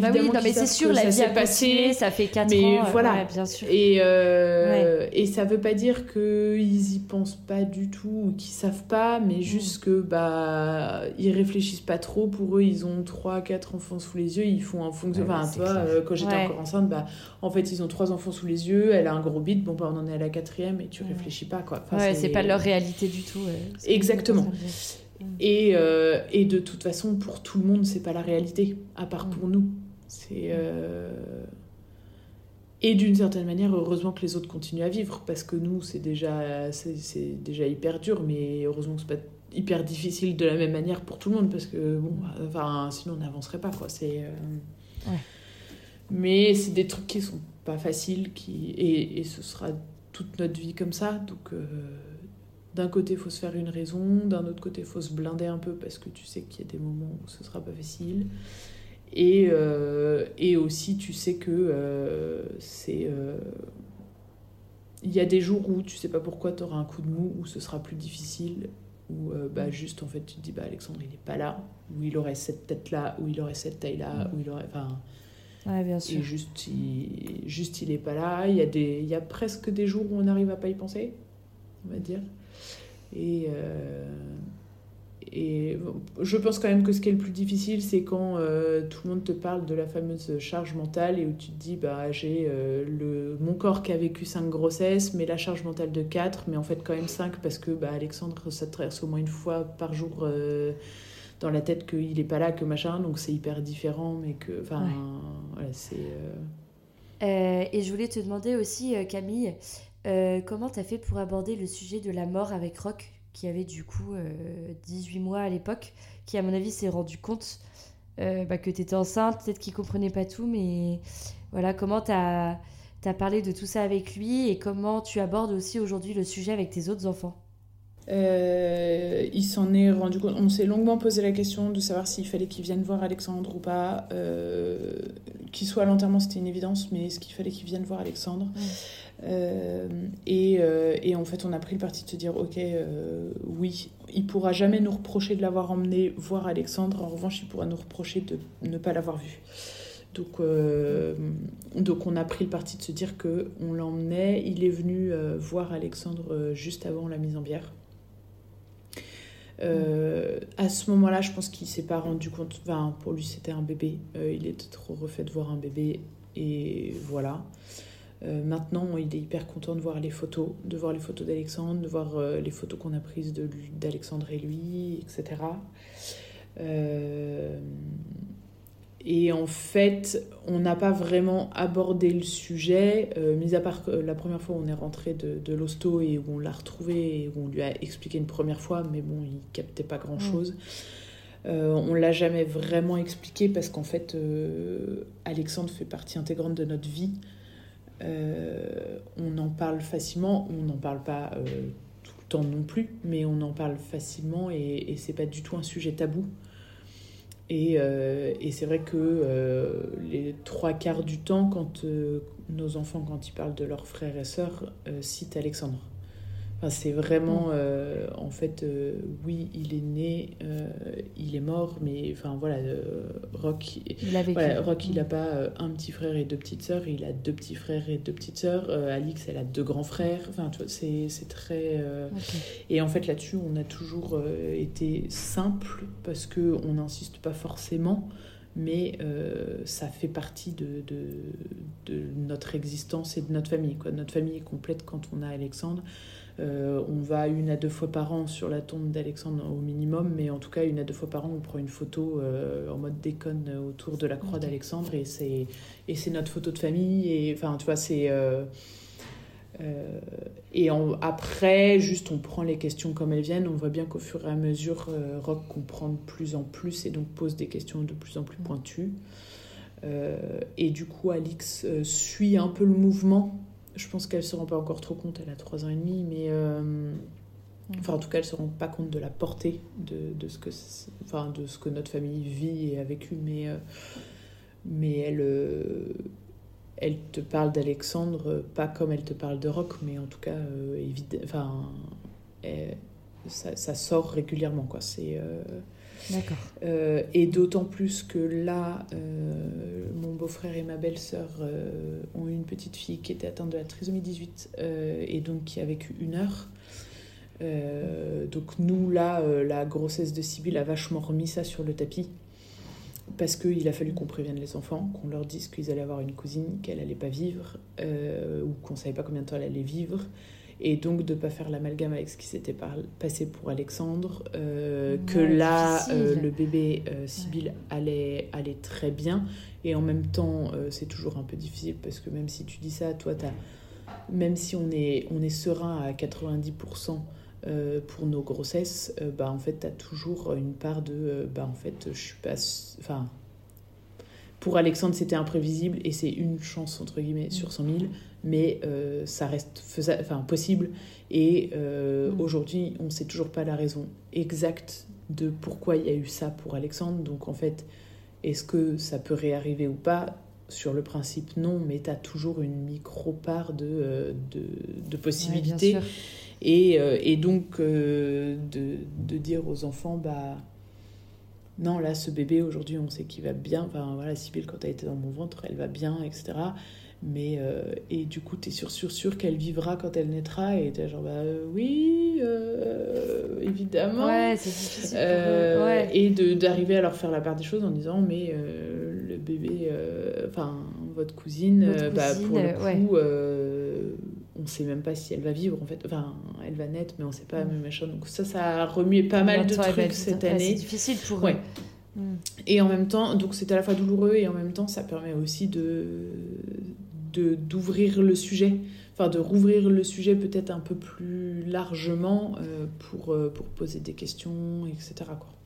Bah oui, non, mais c'est sûr, la vie a passé, ça fait 4 mais ans. voilà. bien sûr. Et, euh, et ça veut pas dire qu'ils y pensent pas du tout ou qu'ils savent pas, mais juste que bah ils réfléchissent pas trop. Pour eux, ils ont 3 4 enfants sous les yeux, ils font un fonction. Ouais, enfin, toi, euh, quand j'étais Ouais. encore enceinte, bah en fait, ils ont trois enfants sous les yeux, elle a un gros bide, bon bah on en est à la quatrième et tu Ouais. réfléchis pas quoi. Enfin, ouais, c'est pas leur réalité du tout. ouais. Exactement. Et, euh, et de toute façon, pour tout le monde, c'est pas la réalité, à part Mm. pour nous. C'est. euh, Et d'une certaine manière, heureusement que les autres continuent à vivre, parce que nous, c'est déjà, c'est, déjà hyper dur, mais heureusement que c'est pas hyper difficile de la même manière pour tout le monde, parce que bon, bah, enfin, sinon on n'avancerait pas, quoi. C'est. euh, Ouais. Mais c'est des trucs qui sont pas faciles, qui... et, et ce sera toute notre vie comme ça, donc. euh, d'un côté, il faut se faire une raison, d'un autre côté, il faut se blinder un peu parce que tu sais qu'il y a des moments où ce sera pas facile. Et, euh, et aussi, tu sais que euh, c'est. euh, Il y a des jours où tu sais pas pourquoi tu auras un coup de mou, où ce sera plus difficile, où bah, juste en fait tu te dis bah Alexandre il est pas là, où il aurait cette tête là, où il aurait cette taille là, où il aurait. Enfin, Ouais, bien et sûr. juste il, juste il est pas là. Il y, a des, il y a presque des jours où on n'arrive à pas y penser, on va dire. Et, euh, et je pense quand même que ce qui est le plus difficile, c'est quand euh, tout le monde te parle de la fameuse charge mentale et où tu te dis, bah, j'ai euh, le, mon corps qui a vécu 5 grossesses, mais la charge mentale de 4, mais en fait quand même 5 parce que bah, Alexandre, ça te traverse au moins une fois par jour dans la tête qu'il n'est pas là, que machin, donc c'est hyper différent, mais que. Enfin, Ouais. voilà, c'est. euh, et je voulais te demander aussi, Camille, euh, comment tu as fait pour aborder le sujet de la mort avec Rock, qui avait du coup euh, 18 mois à l'époque, qui à mon avis s'est rendu compte euh, bah, que tu étais enceinte, peut-être qu'il comprenait pas tout, mais voilà, comment tu as, parlé de tout ça avec lui et comment tu abordes aussi aujourd'hui le sujet avec tes autres enfants? Euh, il s'en est rendu compte. On s'est longuement posé la question de savoir s'il fallait qu'il vienne voir Alexandre ou pas. Euh, qu'il soit à l'enterrement, c'était une évidence, mais est-ce qu'il fallait qu'il vienne voir Alexandre Euh, et, et en fait, on a pris le parti de se dire ok, oui, il pourra jamais nous reprocher de l'avoir emmené voir Alexandre. En revanche, il pourra nous reprocher de ne pas l'avoir vu. Donc, euh, donc on a pris le parti de se dire que on l'emmenait. Il est venu euh, voir Alexandre euh, juste avant la mise en bière. Euh, à ce moment-là, je pense qu'il s'est pas rendu compte. Enfin, pour lui, c'était un bébé. Euh, il était trop refait de voir un bébé. Et voilà. Euh, maintenant, il est hyper content de voir les photos, de voir les photos d'Alexandre, de voir les photos qu'on a prises d'Alexandre et lui, etc. Euh, et en fait, on n'a pas vraiment abordé le sujet, euh, mis à part que la première fois où on est rentré de, de l'hosto et où on l'a retrouvé et où on lui a expliqué une première fois, mais bon, il captait pas grand-chose. Euh, on l'a jamais vraiment expliqué parce qu'en fait, euh, Alexandre fait partie intégrante de notre vie. Euh, on en parle facilement, on n'en parle pas euh, tout le temps non plus, mais on en parle facilement et, et c'est pas du tout un sujet tabou. Et, euh, et c'est vrai que euh, les trois quarts du temps, quand euh, nos enfants, quand ils parlent de leurs frères et sœurs, citent Alexandre. Enfin, c'est vraiment, euh, en fait, euh, oui, il est né, euh, il est mort, mais enfin voilà, Rock, Il a voilà, Rock, il n'a pas euh, un petit frère et deux petites sœurs, il a deux petits frères et deux petites sœurs. Alix, elle a deux grands frères. Enfin, tu vois, c'est très. et en fait, là-dessus, on a toujours été simple parce que on n'insiste pas forcément, mais euh, ça fait partie de, de, de notre existence et de notre famille. Quoi. Notre famille est complète quand on a Alexandre. Euh, on va une à deux fois par an sur la tombe d'Alexandre au minimum, mais en tout cas, une à deux fois par an, on prend une photo euh, en mode déconne autour de la croix d'Alexandre et c'est et c'est notre photo de famille. Et enfin, tu vois, c'est. euh, et après, juste on prend les questions comme elles viennent. On voit bien qu'au fur et à mesure, Rock comprend de plus en plus et donc pose des questions de plus en plus pointues. Euh, et du coup, Alix suit un peu le mouvement. Je pense qu'elle se rend pas encore trop compte. Elle a trois ans et demi, mais euh, enfin, en tout cas, elle se rend pas compte de la portée de, de ce que, enfin, de ce que notre famille vit et a vécu. Mais euh, mais elle euh, elle te parle d'Alexandre, pas comme elle te parle de Rock, mais en tout cas, enfin, elle, ça, sort régulièrement. Quoi. C'est, D'accord. et d'autant plus que là, beau-frère et ma belle-sœur ont eu une petite fille qui était atteinte de la trisomie 18 et donc qui a vécu une heure. donc nous, là, la grossesse de Sibyl a vachement remis ça sur le tapis parce qu'il a fallu qu'on prévienne les enfants, qu'on leur dise qu'ils allaient avoir une cousine, qu'elle allait pas vivre, euh, ou qu'on savait pas combien de temps elle allait vivre, et donc de pas faire l'amalgame avec ce qui s'était passé pour Alexandre, euh, que là euh, le bébé Sibyl allait, allait très bien, et en même temps c'est toujours un peu difficile parce que même si tu dis ça, toi as, même si on est, on est serein à 90%, euh, pour nos grossesses, euh, bah, en fait, tu as toujours une part de. Euh, bah, en fait, je suis pas. Enfin. Pour Alexandre, c'était imprévisible et c'est une chance, entre guillemets, sur 100 000, mais ça reste enfin, possible. Et mm. aujourd'hui, on ne sait toujours pas la raison exacte de pourquoi il y a eu ça pour Alexandre. Donc, en fait, est-ce que ça peut réarriver ou pas? Sur le principe, non, mais tu as toujours une micro-part de, de, de possibilités. Et, euh, et donc, euh, de, de, dire aux enfants, bah, non, là, ce bébé, aujourd'hui, on sait qu'il va bien. Enfin, voilà, Sybille, quand elle était dans mon ventre, elle va bien, etc. Mais, euh, et du coup, tu es sûr, sûr, sûr qu'elle vivra quand elle naîtra. Et tu genre, bah oui, évidemment. Ouais, c'est difficile. Ouais. Et d'arriver à leur faire la part des choses en disant, mais le bébé, enfin, votre cousine, bah, pour le coup, on sait même pas si elle va vivre en fait. Enfin elle va naître mais on sait pas mm. mais machin. Donc ça ça a remué pas mal de trucs cette année c'est difficile pour ouais. Mm. et en même temps donc c'est à la fois douloureux et en même temps ça permet aussi de d'ouvrir le sujet. Enfin de rouvrir le sujet peut-être un peu plus largement euh, pour euh, pour poser des questions etc quoi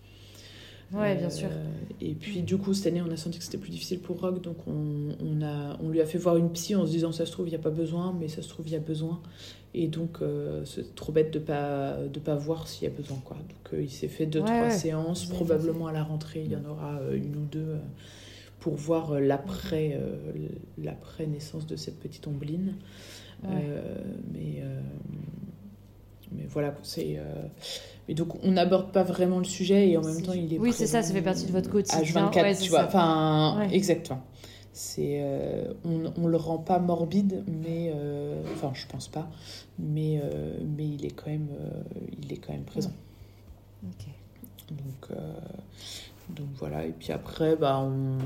Ouais, bien sûr. Euh, et puis, du coup, cette année, on a senti que c'était plus difficile pour Rock, donc on, on, a, on lui a fait voir une psy en se disant ça se trouve, il n'y a pas besoin, mais ça se trouve, il y a besoin. Et donc, euh, c'est trop bête de ne pas, de pas voir s'il y a besoin. Quoi. Donc, euh, il s'est fait deux, trois séances. Probablement à la rentrée, il y en aura une ou deux pour voir l'après, l'après naissance de cette petite ombline. mais, mais voilà, c'est et donc, on n'aborde pas vraiment le sujet et en même temps, il est. Oui, c'est ça, ça fait partie de votre quotidien. H24, tu vois. Enfin, exactement. C'est, euh, on, on le rend pas morbide, mais. Euh, enfin, je pense pas. Mais, euh, mais il, est quand même, il est quand même présent. Ok. Donc, donc voilà. Et puis après, bah, on,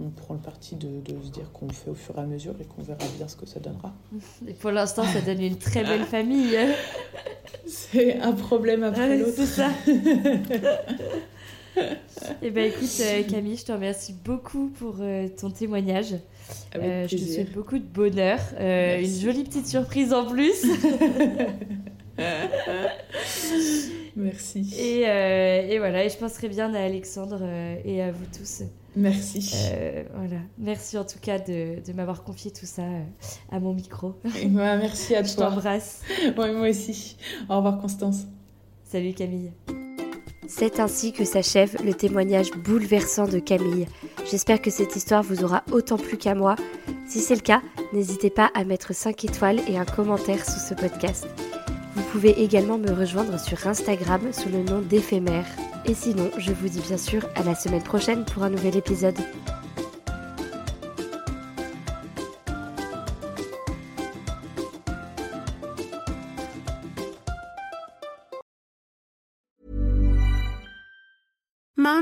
on prend le parti de, de se dire qu'on fait au fur et à mesure et qu'on verra bien ce que ça donnera. [LAUGHS] Et pour l'instant, ça donne une très belle [LAUGHS] famille. C'est un problème après l'autre. C'est ça. [LAUGHS] Eh ben écoute euh, Camille, je te remercie beaucoup pour euh, ton témoignage. Euh, je te souhaite beaucoup de bonheur, une jolie petite surprise en plus. [LAUGHS] Merci. Et, et, voilà, et je penserai bien à Alexandre et à vous tous. Merci. Euh, voilà. Merci en tout cas de, de m'avoir confié tout ça euh, à mon micro. merci à [LAUGHS] toi. Je t'embrasse. [LAUGHS] moi aussi. Au revoir Constance. Salut Camille. C'est ainsi que s'achève le témoignage bouleversant de Camille. J'espère que cette histoire vous aura autant plu qu'à moi. Si c'est le cas, n'hésitez pas à mettre 5 étoiles et un commentaire sous ce podcast. Vous pouvez également me rejoindre sur Instagram sous le nom d'éphémère. Et sinon, je vous dis bien sûr à la semaine prochaine pour un nouvel épisode.